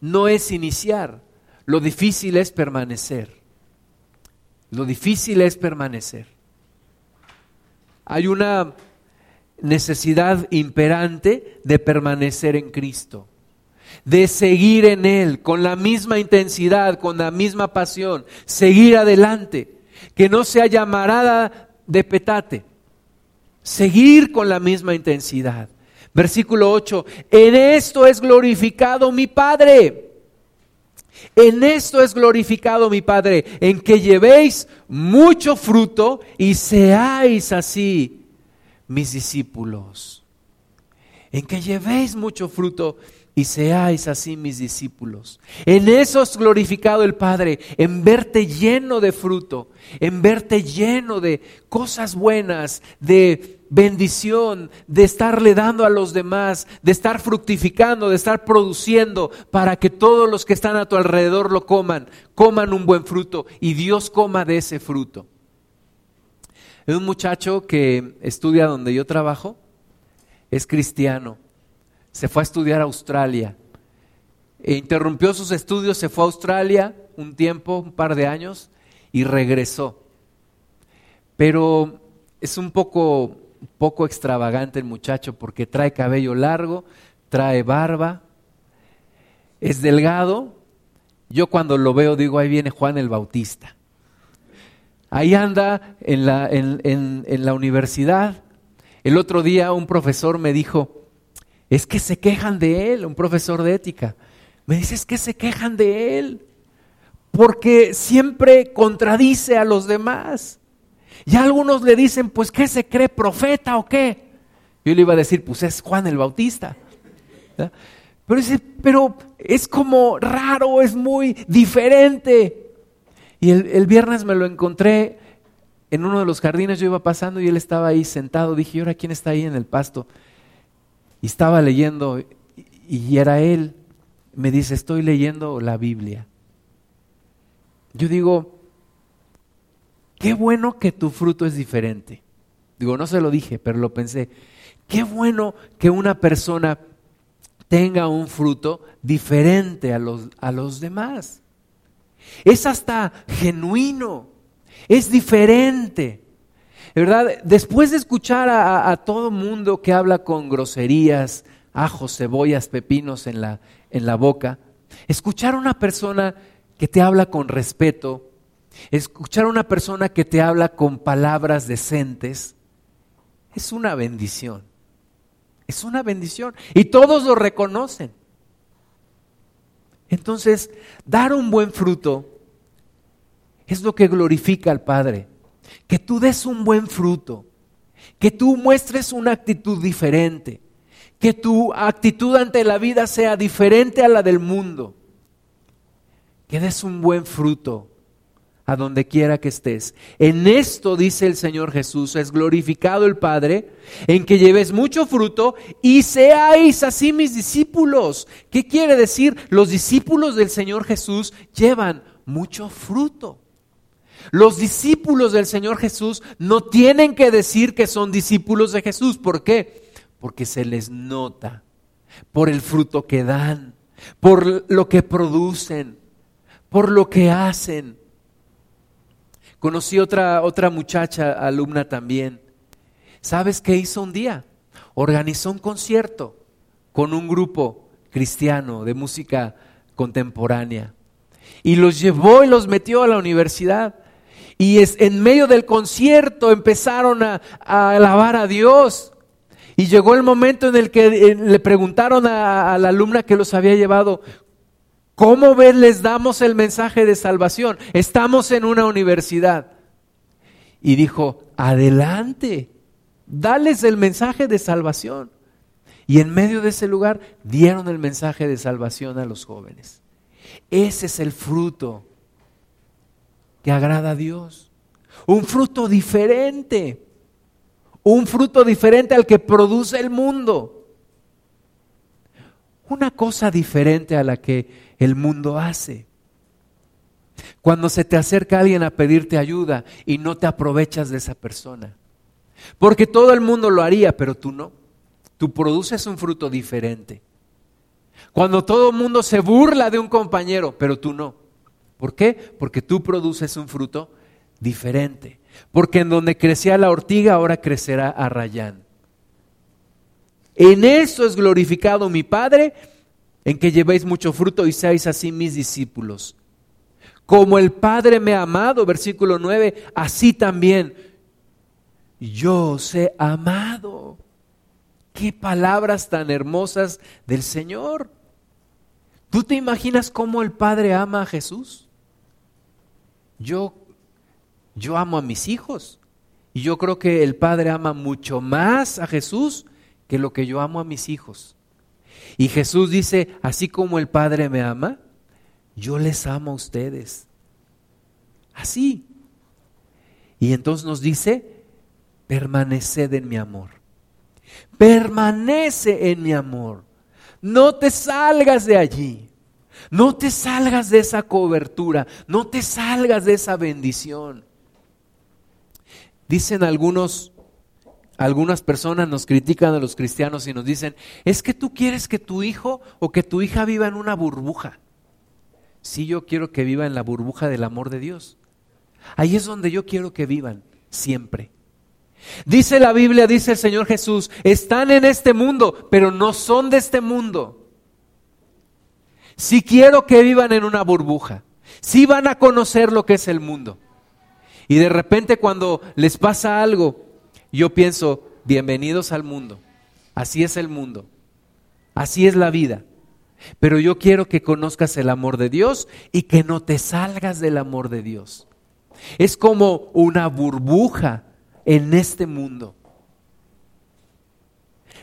no es iniciar, lo difícil es permanecer. Lo difícil es permanecer. Hay una necesidad imperante de permanecer en Cristo, de seguir en Él con la misma intensidad, con la misma pasión, seguir adelante, que no sea llamarada de petate, seguir con la misma intensidad. Versículo 8, en esto es glorificado mi Padre, En esto es glorificado mi Padre, en que llevéis mucho fruto y seáis así mis discípulos. En que llevéis mucho fruto y seáis así mis discípulos. En eso es glorificado el Padre, en verte lleno de fruto, en verte lleno de cosas buenas, de bendición, de estarle dando a los demás, de estar fructificando, de estar produciendo para que todos los que están a tu alrededor lo coman, coman un buen fruto y Dios coma de ese fruto. Es un muchacho que estudia donde yo trabajo, es cristiano se fue a estudiar a Australia. E interrumpió sus estudios, se fue a Australia un tiempo, un par de años, y regresó. Pero es un poco, poco extravagante el muchacho porque trae cabello largo, trae barba, es delgado. Yo cuando lo veo digo, ahí viene Juan el Bautista. Ahí anda en la, en la universidad. El otro día un profesor me dijo, es que se quejan de él, un profesor de ética. Me dice, es que se quejan de él, porque siempre contradice a los demás. Y algunos le dicen, pues, ¿qué se cree profeta o qué? Yo le iba a decir, pues es Juan el Bautista. Pero dice, pero es como raro, es muy diferente. Y el, viernes me lo encontré en uno de los jardines, yo iba pasando y él estaba ahí sentado. Dije, ¿y ahora quién está ahí en el pasto? y estaba leyendo y era él, me dice, estoy leyendo la Biblia. Yo digo, qué bueno que tu fruto es diferente. Digo, no se lo dije, pero lo pensé. Qué bueno que una persona tenga un fruto diferente a los, a los demás. Es hasta genuino, es diferente. ¿verdad? Después de escuchar a, todo mundo que habla con groserías, ajos, cebollas, pepinos en la, en la boca, escuchar a una persona que te habla con respeto, escuchar a una persona que te habla con palabras decentes, es una bendición. Es una bendición. Y todos lo reconocen. Entonces, dar un buen fruto es lo que glorifica al Padre. Que tú des un buen fruto, que tú muestres una actitud diferente, que tu actitud ante la vida sea diferente a la del mundo, que des un buen fruto a donde quiera que estés. En esto, dice el Señor Jesús, es glorificado el Padre, en que lleves mucho fruto y seáis así mis discípulos. ¿Qué quiere decir? Los discípulos del Señor Jesús llevan mucho fruto. Los discípulos del Señor Jesús no tienen que decir que son discípulos de Jesús. ¿Por qué? Porque se les nota por el fruto que dan, por lo que producen, por lo que hacen. Conocí otra, otra muchacha, alumna también. ¿Sabes qué hizo un día? Organizó un concierto con un grupo cristiano de música contemporánea. Y los llevó y los metió a la universidad. Y es, en medio del concierto empezaron a, alabar a Dios. Y llegó el momento en el que le preguntaron a, la alumna que los había llevado, ¿cómo les damos el mensaje de salvación? Estamos en una universidad. Y dijo, adelante, dales el mensaje de salvación. Y en medio de ese lugar dieron el mensaje de salvación a los jóvenes. Ese es el fruto que agrada a Dios. Un fruto diferente. Un fruto diferente al que produce el mundo. Una cosa diferente a la que el mundo hace. Cuando se te acerca alguien a pedirte ayuda y no te aprovechas de esa persona. Porque todo el mundo lo haría, pero tú no. Tú produces un fruto diferente. Cuando todo el mundo se burla de un compañero, pero tú no. ¿Por qué? Porque tú produces un fruto diferente. Porque en donde crecía la ortiga, ahora crecerá a rayán. En eso es glorificado mi Padre, en que llevéis mucho fruto y seáis así mis discípulos. Como el Padre me ha amado, versículo 9, así también yo os he amado. Qué palabras tan hermosas del Señor. ¿Tú te imaginas cómo el Padre ama a Jesús? Yo, yo amo a mis hijos y yo creo que el Padre ama mucho más a Jesús que lo que yo amo a mis hijos. Y Jesús dice, así como el Padre me ama, yo les amo a ustedes. Así. Y entonces nos dice, permaneced en mi amor. Permanece en mi amor. No te salgas de allí. No te salgas de esa cobertura. No te salgas de esa bendición. Dicen algunos, algunas personas nos critican a los cristianos y nos dicen, es que tú quieres que tu hijo o que tu hija viva en una burbuja. Sí, yo quiero que viva en la burbuja del amor de Dios. Ahí es donde yo quiero que vivan, siempre. Dice la Biblia, dice el Señor Jesús, están en este mundo, pero no son de este mundo. Si quiero que vivan en una burbuja, si van a conocer lo que es el mundo. Y de repente cuando les pasa algo, yo pienso, bienvenidos al mundo. Así es el mundo. Así es la vida. Pero yo quiero que conozcas el amor de Dios y que no te salgas del amor de Dios. Es como una burbuja en este mundo.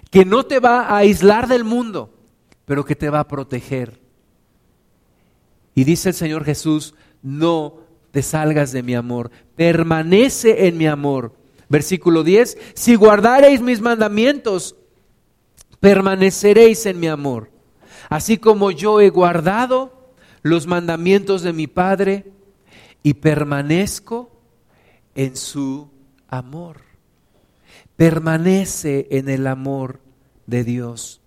Que no te va a aislar del mundo, pero que te va a proteger. Y dice el Señor Jesús, no te salgas de mi amor, permanece en mi amor. Versículo 10, si guardareis mis mandamientos, permaneceréis en mi amor. Así como yo he guardado los mandamientos de mi Padre y permanezco en su amor. Permanece en el amor de Dios.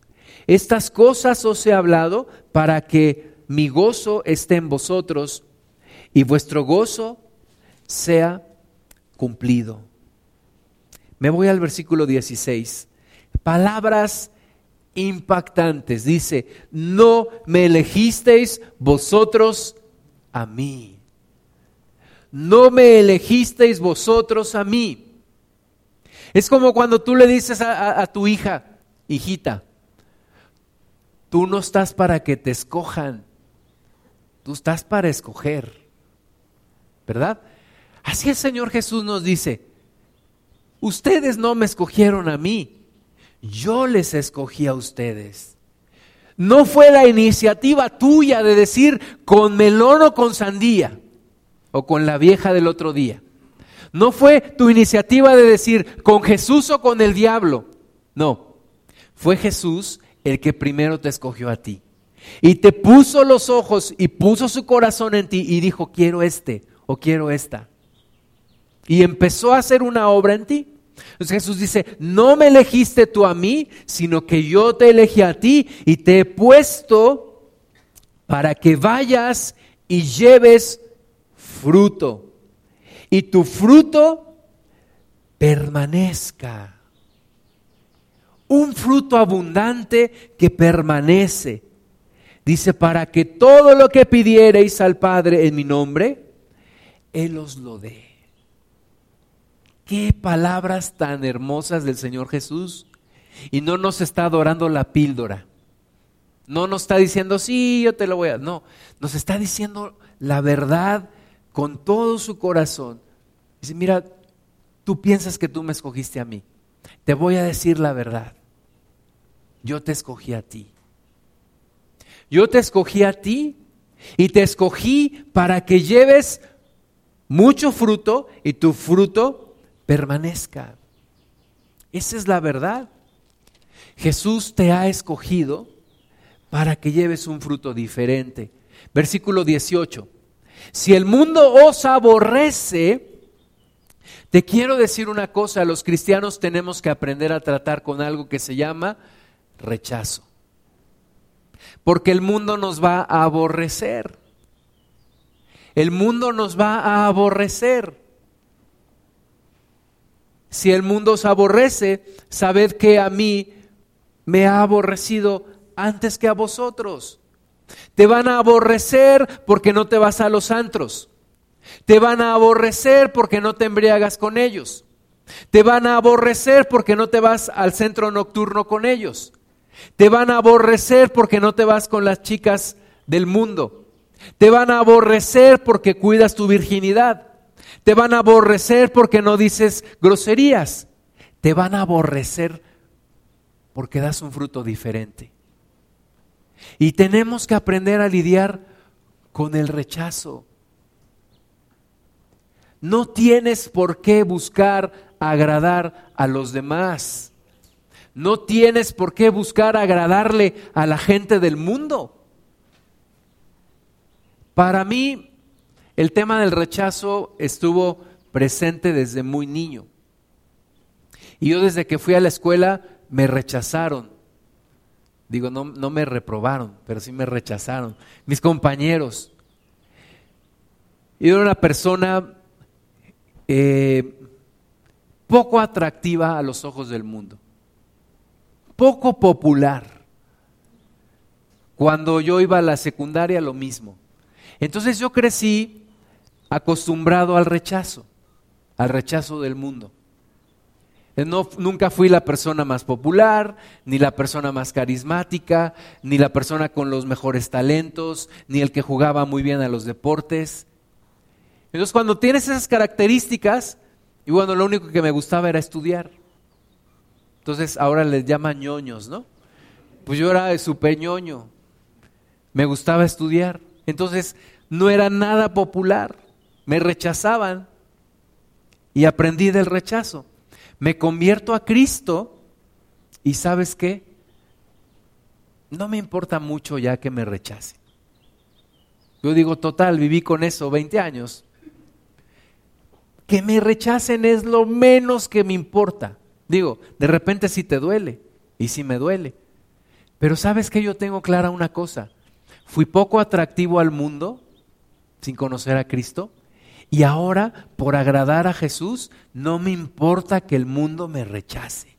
Estas cosas os he hablado para que mi gozo esté en vosotros y vuestro gozo sea cumplido. Me voy al versículo 16. Palabras impactantes. Dice, no me elegisteis vosotros a mí no me elegisteis vosotros a mí. Es como cuando tú le dices a, tu hija, hijita, tú no estás para que te escojan, tú estás para escoger, ¿verdad? Así el Señor Jesús nos dice, ustedes no me escogieron a mí, yo les escogí a ustedes. No fue la iniciativa tuya de decir con melón o con sandía o con la vieja del otro día. No fue tu iniciativa de decir con Jesús o con el diablo. No, fue Jesús el que primero te escogió a ti. Y te puso los ojos y puso su corazón en ti y dijo, quiero este o quiero esta. Y empezó a hacer una obra en ti. Entonces Jesús dice, no me elegiste tú a mí, sino que yo te elegí a ti y te he puesto para que vayas y lleves fruto y tu fruto permanezca. Un fruto abundante que permanece. Dice, para que todo lo que pidiereis al Padre en mi nombre, Él os lo dé. Qué palabras tan hermosas del Señor Jesús. Y no nos está adorando la píldora. No nos está diciendo, sí, yo te lo voy a... No, nos está diciendo la verdad con todo su corazón, dice, mira, tú piensas que tú me escogiste a mí. Te voy a decir la verdad. Yo te escogí a ti. Yo te escogí a ti y te escogí para que lleves mucho fruto y tu fruto permanezca. Esa es la verdad. Jesús te ha escogido para que lleves un fruto diferente. Versículo 18. Si el mundo os aborrece, te quiero decir una cosa, los cristianos tenemos que aprender a tratar con algo que se llama rechazo. Porque el mundo nos va a aborrecer. El mundo nos va a aborrecer. Si el mundo os aborrece, sabed que a mí me ha aborrecido antes que a vosotros. Te van a aborrecer porque no te vas a los antros. Te van a aborrecer porque no te embriagas con ellos. Te van a aborrecer porque no te vas al centro nocturno con ellos. Te van a aborrecer porque no te vas con las chicas del mundo. Te van a aborrecer porque cuidas tu virginidad. Te van a aborrecer porque no dices groserías. Te van a aborrecer porque das un fruto diferente. Y tenemos que aprender a lidiar con el rechazo. No tienes por qué buscar agradar a los demás. No tienes por qué buscar agradarle a la gente del mundo. Para mí, el tema del rechazo estuvo presente desde muy niño. Y yo desde que fui a la escuela me rechazaron. Digo, no, no me reprobaron, pero sí me rechazaron. Mis compañeros. Yo era una persona eh, poco atractiva a los ojos del mundo poco popular. Cuando yo iba a la secundaria, lo mismo. Entonces yo crecí acostumbrado al rechazo, al rechazo del mundo. No, nunca fui la persona más popular, ni la persona más carismática, ni la persona con los mejores talentos, ni el que jugaba muy bien a los deportes. Entonces cuando tienes esas características, y bueno, lo único que me gustaba era estudiar. Entonces ahora les llaman ñoños, ¿no? Pues yo era súper ñoño. Me gustaba estudiar. Entonces no era nada popular. Me rechazaban. Y aprendí del rechazo. Me convierto a Cristo y sabes qué? No me importa mucho ya que me rechacen. Yo digo, total, viví con eso 20 años. Que me rechacen es lo menos que me importa. Digo, de repente sí te duele, y sí me duele. Pero sabes que yo tengo clara una cosa. Fui poco atractivo al mundo sin conocer a Cristo. Y ahora, por agradar a Jesús, no me importa que el mundo me rechace.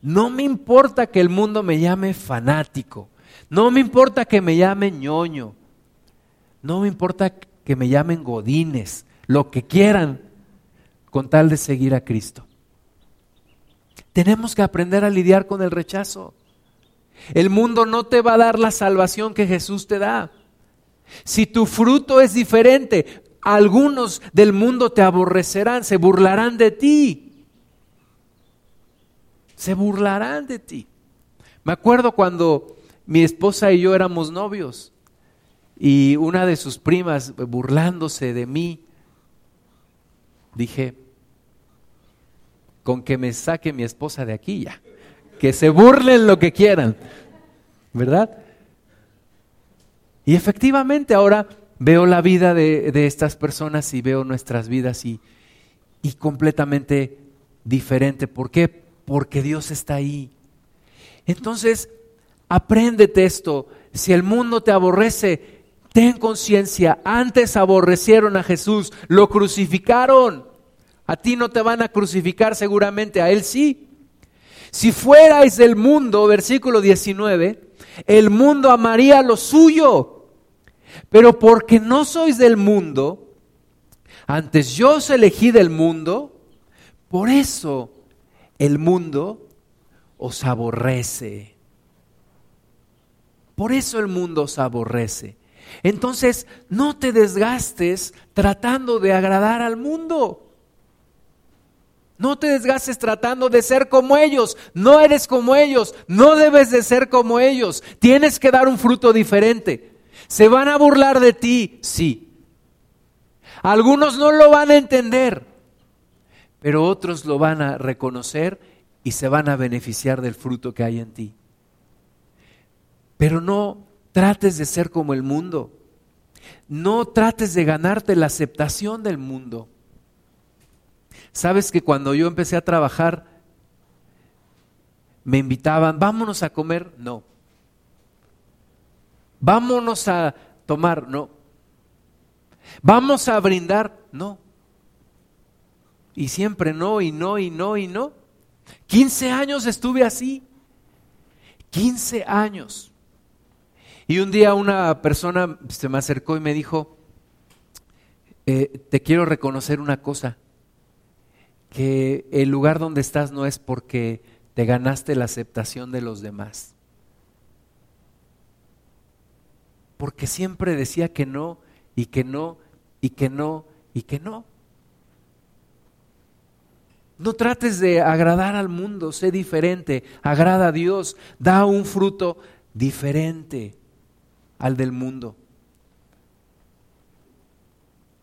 No me importa que el mundo me llame fanático. No me importa que me llamen ñoño. No me importa que me llamen godines. Lo que quieran con tal de seguir a Cristo. Tenemos que aprender a lidiar con el rechazo. El mundo no te va a dar la salvación que Jesús te da. Si tu fruto es diferente, algunos del mundo te aborrecerán, se burlarán de ti. Se burlarán de ti. Me acuerdo cuando mi esposa y yo éramos novios y una de sus primas burlándose de mí, dije, con que me saque mi esposa de aquí ya. Que se burlen lo que quieran, ¿verdad? Y efectivamente ahora veo la vida de, estas personas y veo nuestras vidas y, y completamente diferente. ¿Por qué? Porque Dios está ahí. Entonces, apréndete esto. Si el mundo te aborrece, ten conciencia. Antes aborrecieron a Jesús, lo crucificaron. A ti no te van a crucificar seguramente, a Él sí. Si fuerais del mundo, versículo 19, el mundo amaría lo suyo. Pero porque no sois del mundo, antes yo os elegí del mundo, por eso el mundo os aborrece. Por eso el mundo os aborrece. Entonces, no te desgastes tratando de agradar al mundo. No te desgastes tratando de ser como ellos. No eres como ellos. No debes de ser como ellos. Tienes que dar un fruto diferente. ¿Se van a burlar de ti? Sí. Algunos no lo van a entender, pero otros lo van a reconocer y se van a beneficiar del fruto que hay en ti. Pero no trates de ser como el mundo. No trates de ganarte la aceptación del mundo. Sabes que cuando yo empecé a trabajar, me invitaban, vámonos a comer, no. Vámonos a tomar, no. Vamos a brindar, no. Y siempre no, y no, y no, y no. 15 años estuve así. 15 años. Y un día una persona se me acercó y me dijo, eh, te quiero reconocer una cosa que el lugar donde estás no es porque te ganaste la aceptación de los demás. Porque siempre decía que no y que no y que no y que no. No trates de agradar al mundo, sé diferente, agrada a Dios, da un fruto diferente al del mundo.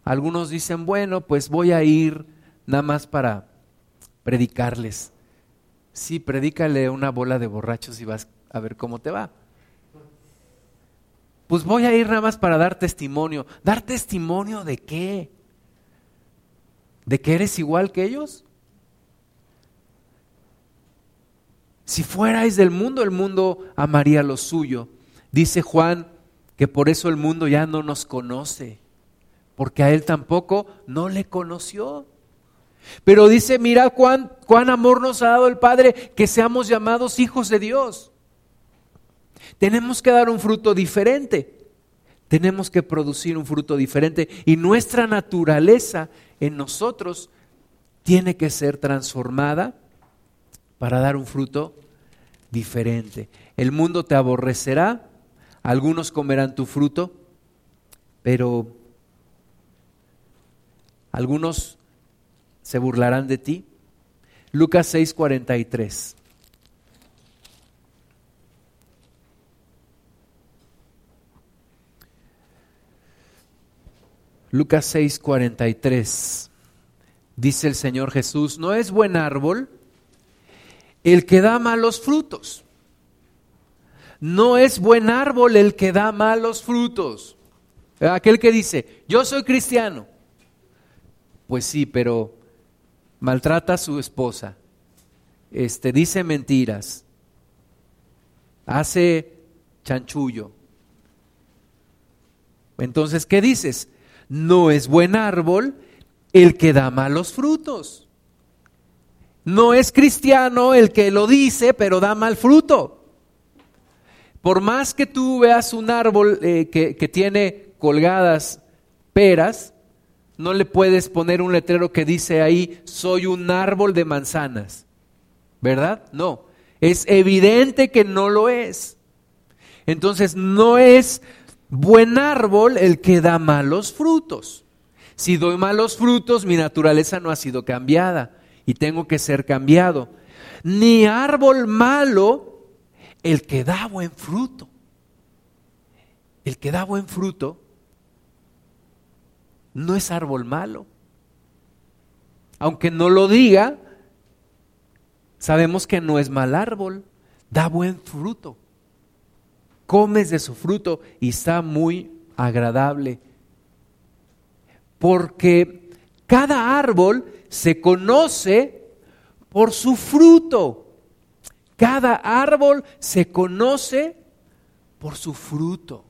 Algunos dicen, bueno, pues voy a ir nada más para predicarles. Sí, predícale una bola de borrachos y vas a ver cómo te va. Pues voy a ir nada más para dar testimonio. ¿Dar testimonio de qué? ¿De que eres igual que ellos? Si fuerais del mundo, el mundo amaría lo suyo. Dice Juan que por eso el mundo ya no nos conoce, porque a él tampoco no le conoció. Pero dice, mira cuán, cuán amor nos ha dado el Padre que seamos llamados hijos de Dios. Tenemos que dar un fruto diferente. Tenemos que producir un fruto diferente. Y nuestra naturaleza en nosotros tiene que ser transformada para dar un fruto diferente. El mundo te aborrecerá, algunos comerán tu fruto, pero algunos se burlarán de ti. Lucas 6:43. Lucas 6:43. Dice el Señor Jesús, no es buen árbol el que da malos frutos. No es buen árbol el que da malos frutos. Aquel que dice, yo soy cristiano. Pues sí, pero maltrata a su esposa, este, dice mentiras, hace chanchullo. Entonces, ¿qué dices? No es buen árbol el que da malos frutos. No es cristiano el que lo dice, pero da mal fruto. Por más que tú veas un árbol eh, que, que tiene colgadas peras, no le puedes poner un letrero que dice ahí, soy un árbol de manzanas. ¿Verdad? No. Es evidente que no lo es. Entonces, no es buen árbol el que da malos frutos. Si doy malos frutos, mi naturaleza no ha sido cambiada y tengo que ser cambiado. Ni árbol malo el que da buen fruto. El que da buen fruto no es árbol malo. Aunque no lo diga, sabemos que no es mal árbol, da buen fruto. Comes de su fruto y está muy agradable. Porque cada árbol se conoce por su fruto. Cada árbol se conoce por su fruto.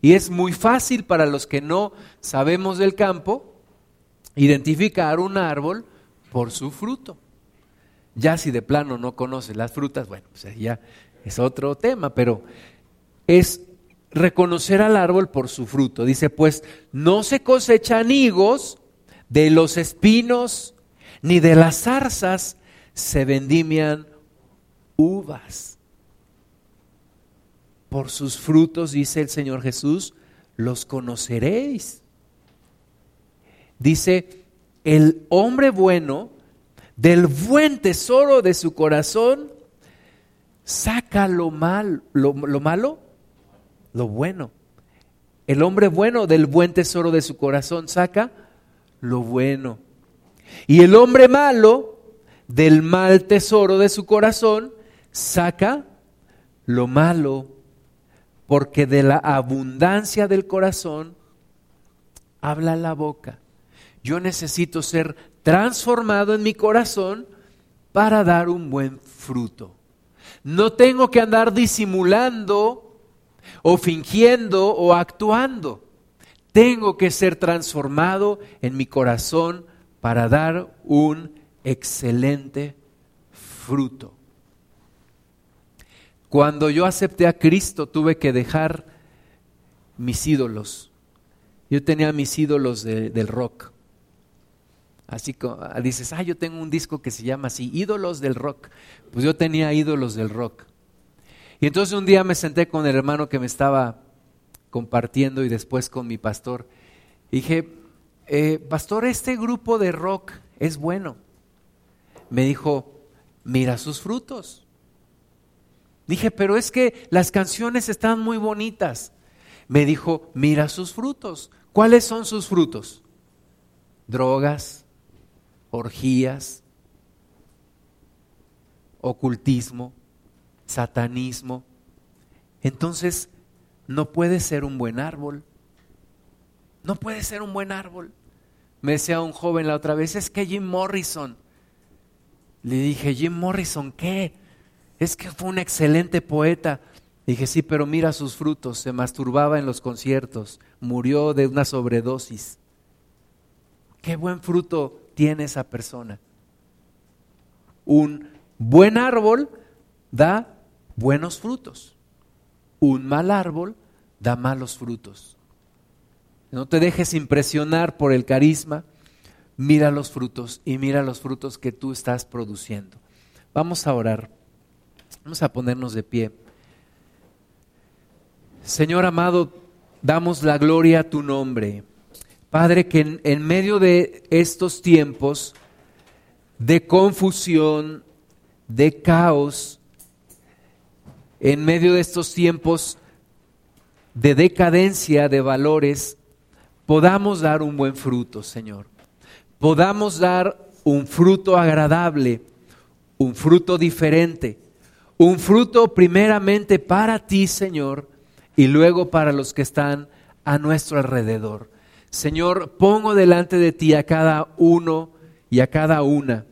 Y es muy fácil para los que no sabemos del campo identificar un árbol por su fruto. Ya si de plano no conoce las frutas, bueno, pues ya es otro tema, pero es reconocer al árbol por su fruto. Dice, pues no se cosechan higos de los espinos ni de las zarzas se vendimian uvas. Por sus frutos, dice el Señor Jesús, los conoceréis. Dice, el hombre bueno del buen tesoro de su corazón saca lo mal, lo, lo malo, lo bueno. El hombre bueno del buen tesoro de su corazón saca lo bueno. Y el hombre malo, del mal tesoro de su corazón, saca lo malo, porque de la abundancia del corazón habla la boca. Yo necesito ser transformado en mi corazón para dar un buen fruto. No tengo que andar disimulando o fingiendo o actuando. Tengo que ser transformado en mi corazón para dar un excelente fruto. Cuando yo acepté a Cristo tuve que dejar mis ídolos. Yo tenía mis ídolos del rock. Así como ah, dices, ah, yo tengo un disco que se llama así, ídolos del rock. Pues yo tenía ídolos del rock. Y entonces un día me senté con el hermano que me estaba compartiendo y después con mi pastor. Dije, eh, pastor, este grupo de rock es bueno. Me dijo, mira sus frutos. Dije, pero es que las canciones están muy bonitas. Me dijo, mira sus frutos. ¿Cuáles son sus frutos? Drogas, orgías, ocultismo, satanismo. Entonces, no puede ser un buen árbol. No puede ser un buen árbol. Me decía un joven la otra vez, es que Jim Morrison. Le dije, Jim Morrison, ¿qué? Es que fue un excelente poeta. Dije, sí, pero mira sus frutos. Se masturbaba en los conciertos, murió de una sobredosis. Qué buen fruto tiene esa persona. Un buen árbol da buenos frutos. Un mal árbol da malos frutos. No te dejes impresionar por el carisma. Mira los frutos y mira los frutos que tú estás produciendo. Vamos a orar. Vamos a ponernos de pie. Señor amado, damos la gloria a tu nombre. Padre, que en, en medio de estos tiempos de confusión, de caos, en medio de estos tiempos de decadencia de valores, podamos dar un buen fruto, Señor. Podamos dar un fruto agradable, un fruto diferente, un fruto primeramente para ti, Señor, y luego para los que están a nuestro alrededor. Señor, pongo delante de ti a cada uno y a cada una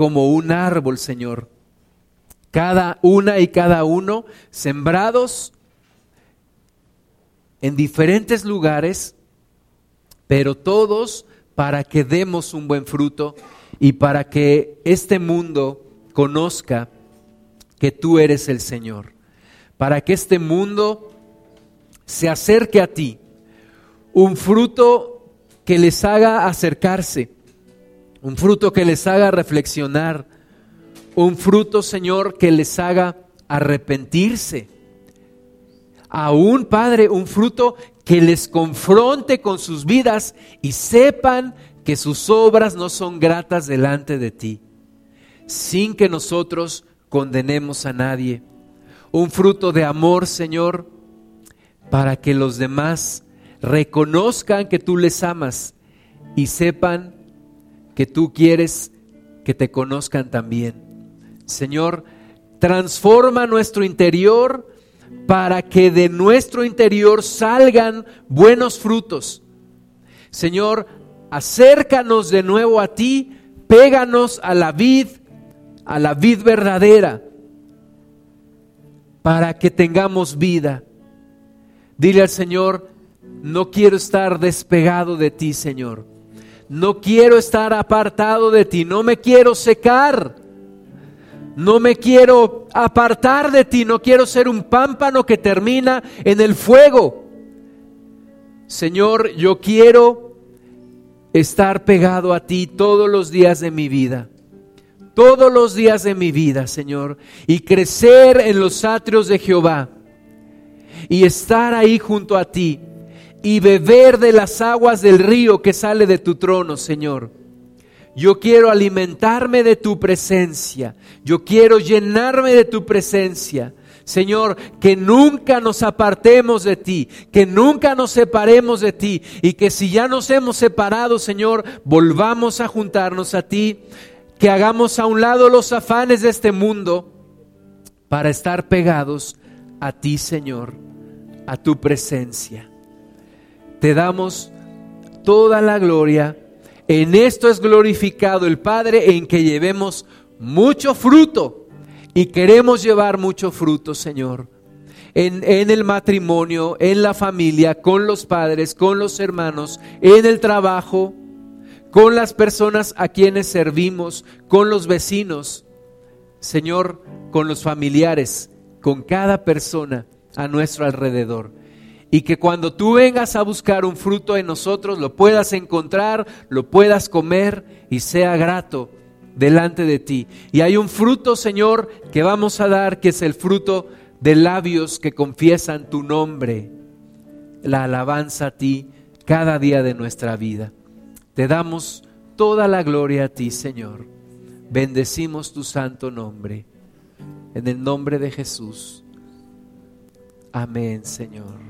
como un árbol, Señor. Cada una y cada uno sembrados en diferentes lugares, pero todos para que demos un buen fruto y para que este mundo conozca que tú eres el Señor, para que este mundo se acerque a ti, un fruto que les haga acercarse, un fruto que les haga reflexionar, un fruto, Señor, que les haga arrepentirse. Aún, Padre, un fruto que les confronte con sus vidas y sepan que sus obras no son gratas delante de ti, sin que nosotros condenemos a nadie. Un fruto de amor, Señor, para que los demás reconozcan que tú les amas y sepan que tú quieres que te conozcan también. Señor, transforma nuestro interior para que de nuestro interior salgan buenos frutos. Señor, acércanos de nuevo a ti, péganos a la vid, a la vid verdadera, para que tengamos vida. Dile al Señor, no quiero estar despegado de ti, Señor. No quiero estar apartado de ti, no me quiero secar. No me quiero apartar de ti, no quiero ser un pámpano que termina en el fuego. Señor, yo quiero estar pegado a ti todos los días de mi vida. Todos los días de mi vida, Señor. Y crecer en los atrios de Jehová. Y estar ahí junto a ti. Y beber de las aguas del río que sale de tu trono, Señor. Yo quiero alimentarme de tu presencia. Yo quiero llenarme de tu presencia. Señor, que nunca nos apartemos de ti, que nunca nos separemos de ti y que si ya nos hemos separado, Señor, volvamos a juntarnos a ti, que hagamos a un lado los afanes de este mundo para estar pegados a ti, Señor, a tu presencia. Te damos toda la gloria. En esto es glorificado el Padre en que llevemos mucho fruto. Y queremos llevar mucho fruto, Señor. En, el matrimonio, en la familia, con los padres, con los hermanos, en el trabajo, con las personas a quienes servimos, con los vecinos, Señor, con los familiares, con cada persona a nuestro alrededor y que cuando tú vengas a buscar un fruto en nosotros lo puedas encontrar, lo puedas comer y sea grato delante de ti. Y hay un fruto, Señor, que vamos a dar, que es el fruto de labios que confiesan tu nombre, la alabanza a ti cada día de nuestra vida. Te damos toda la gloria a ti, Señor. Bendecimos tu santo nombre. En el nombre de Jesús. Amén, Señor.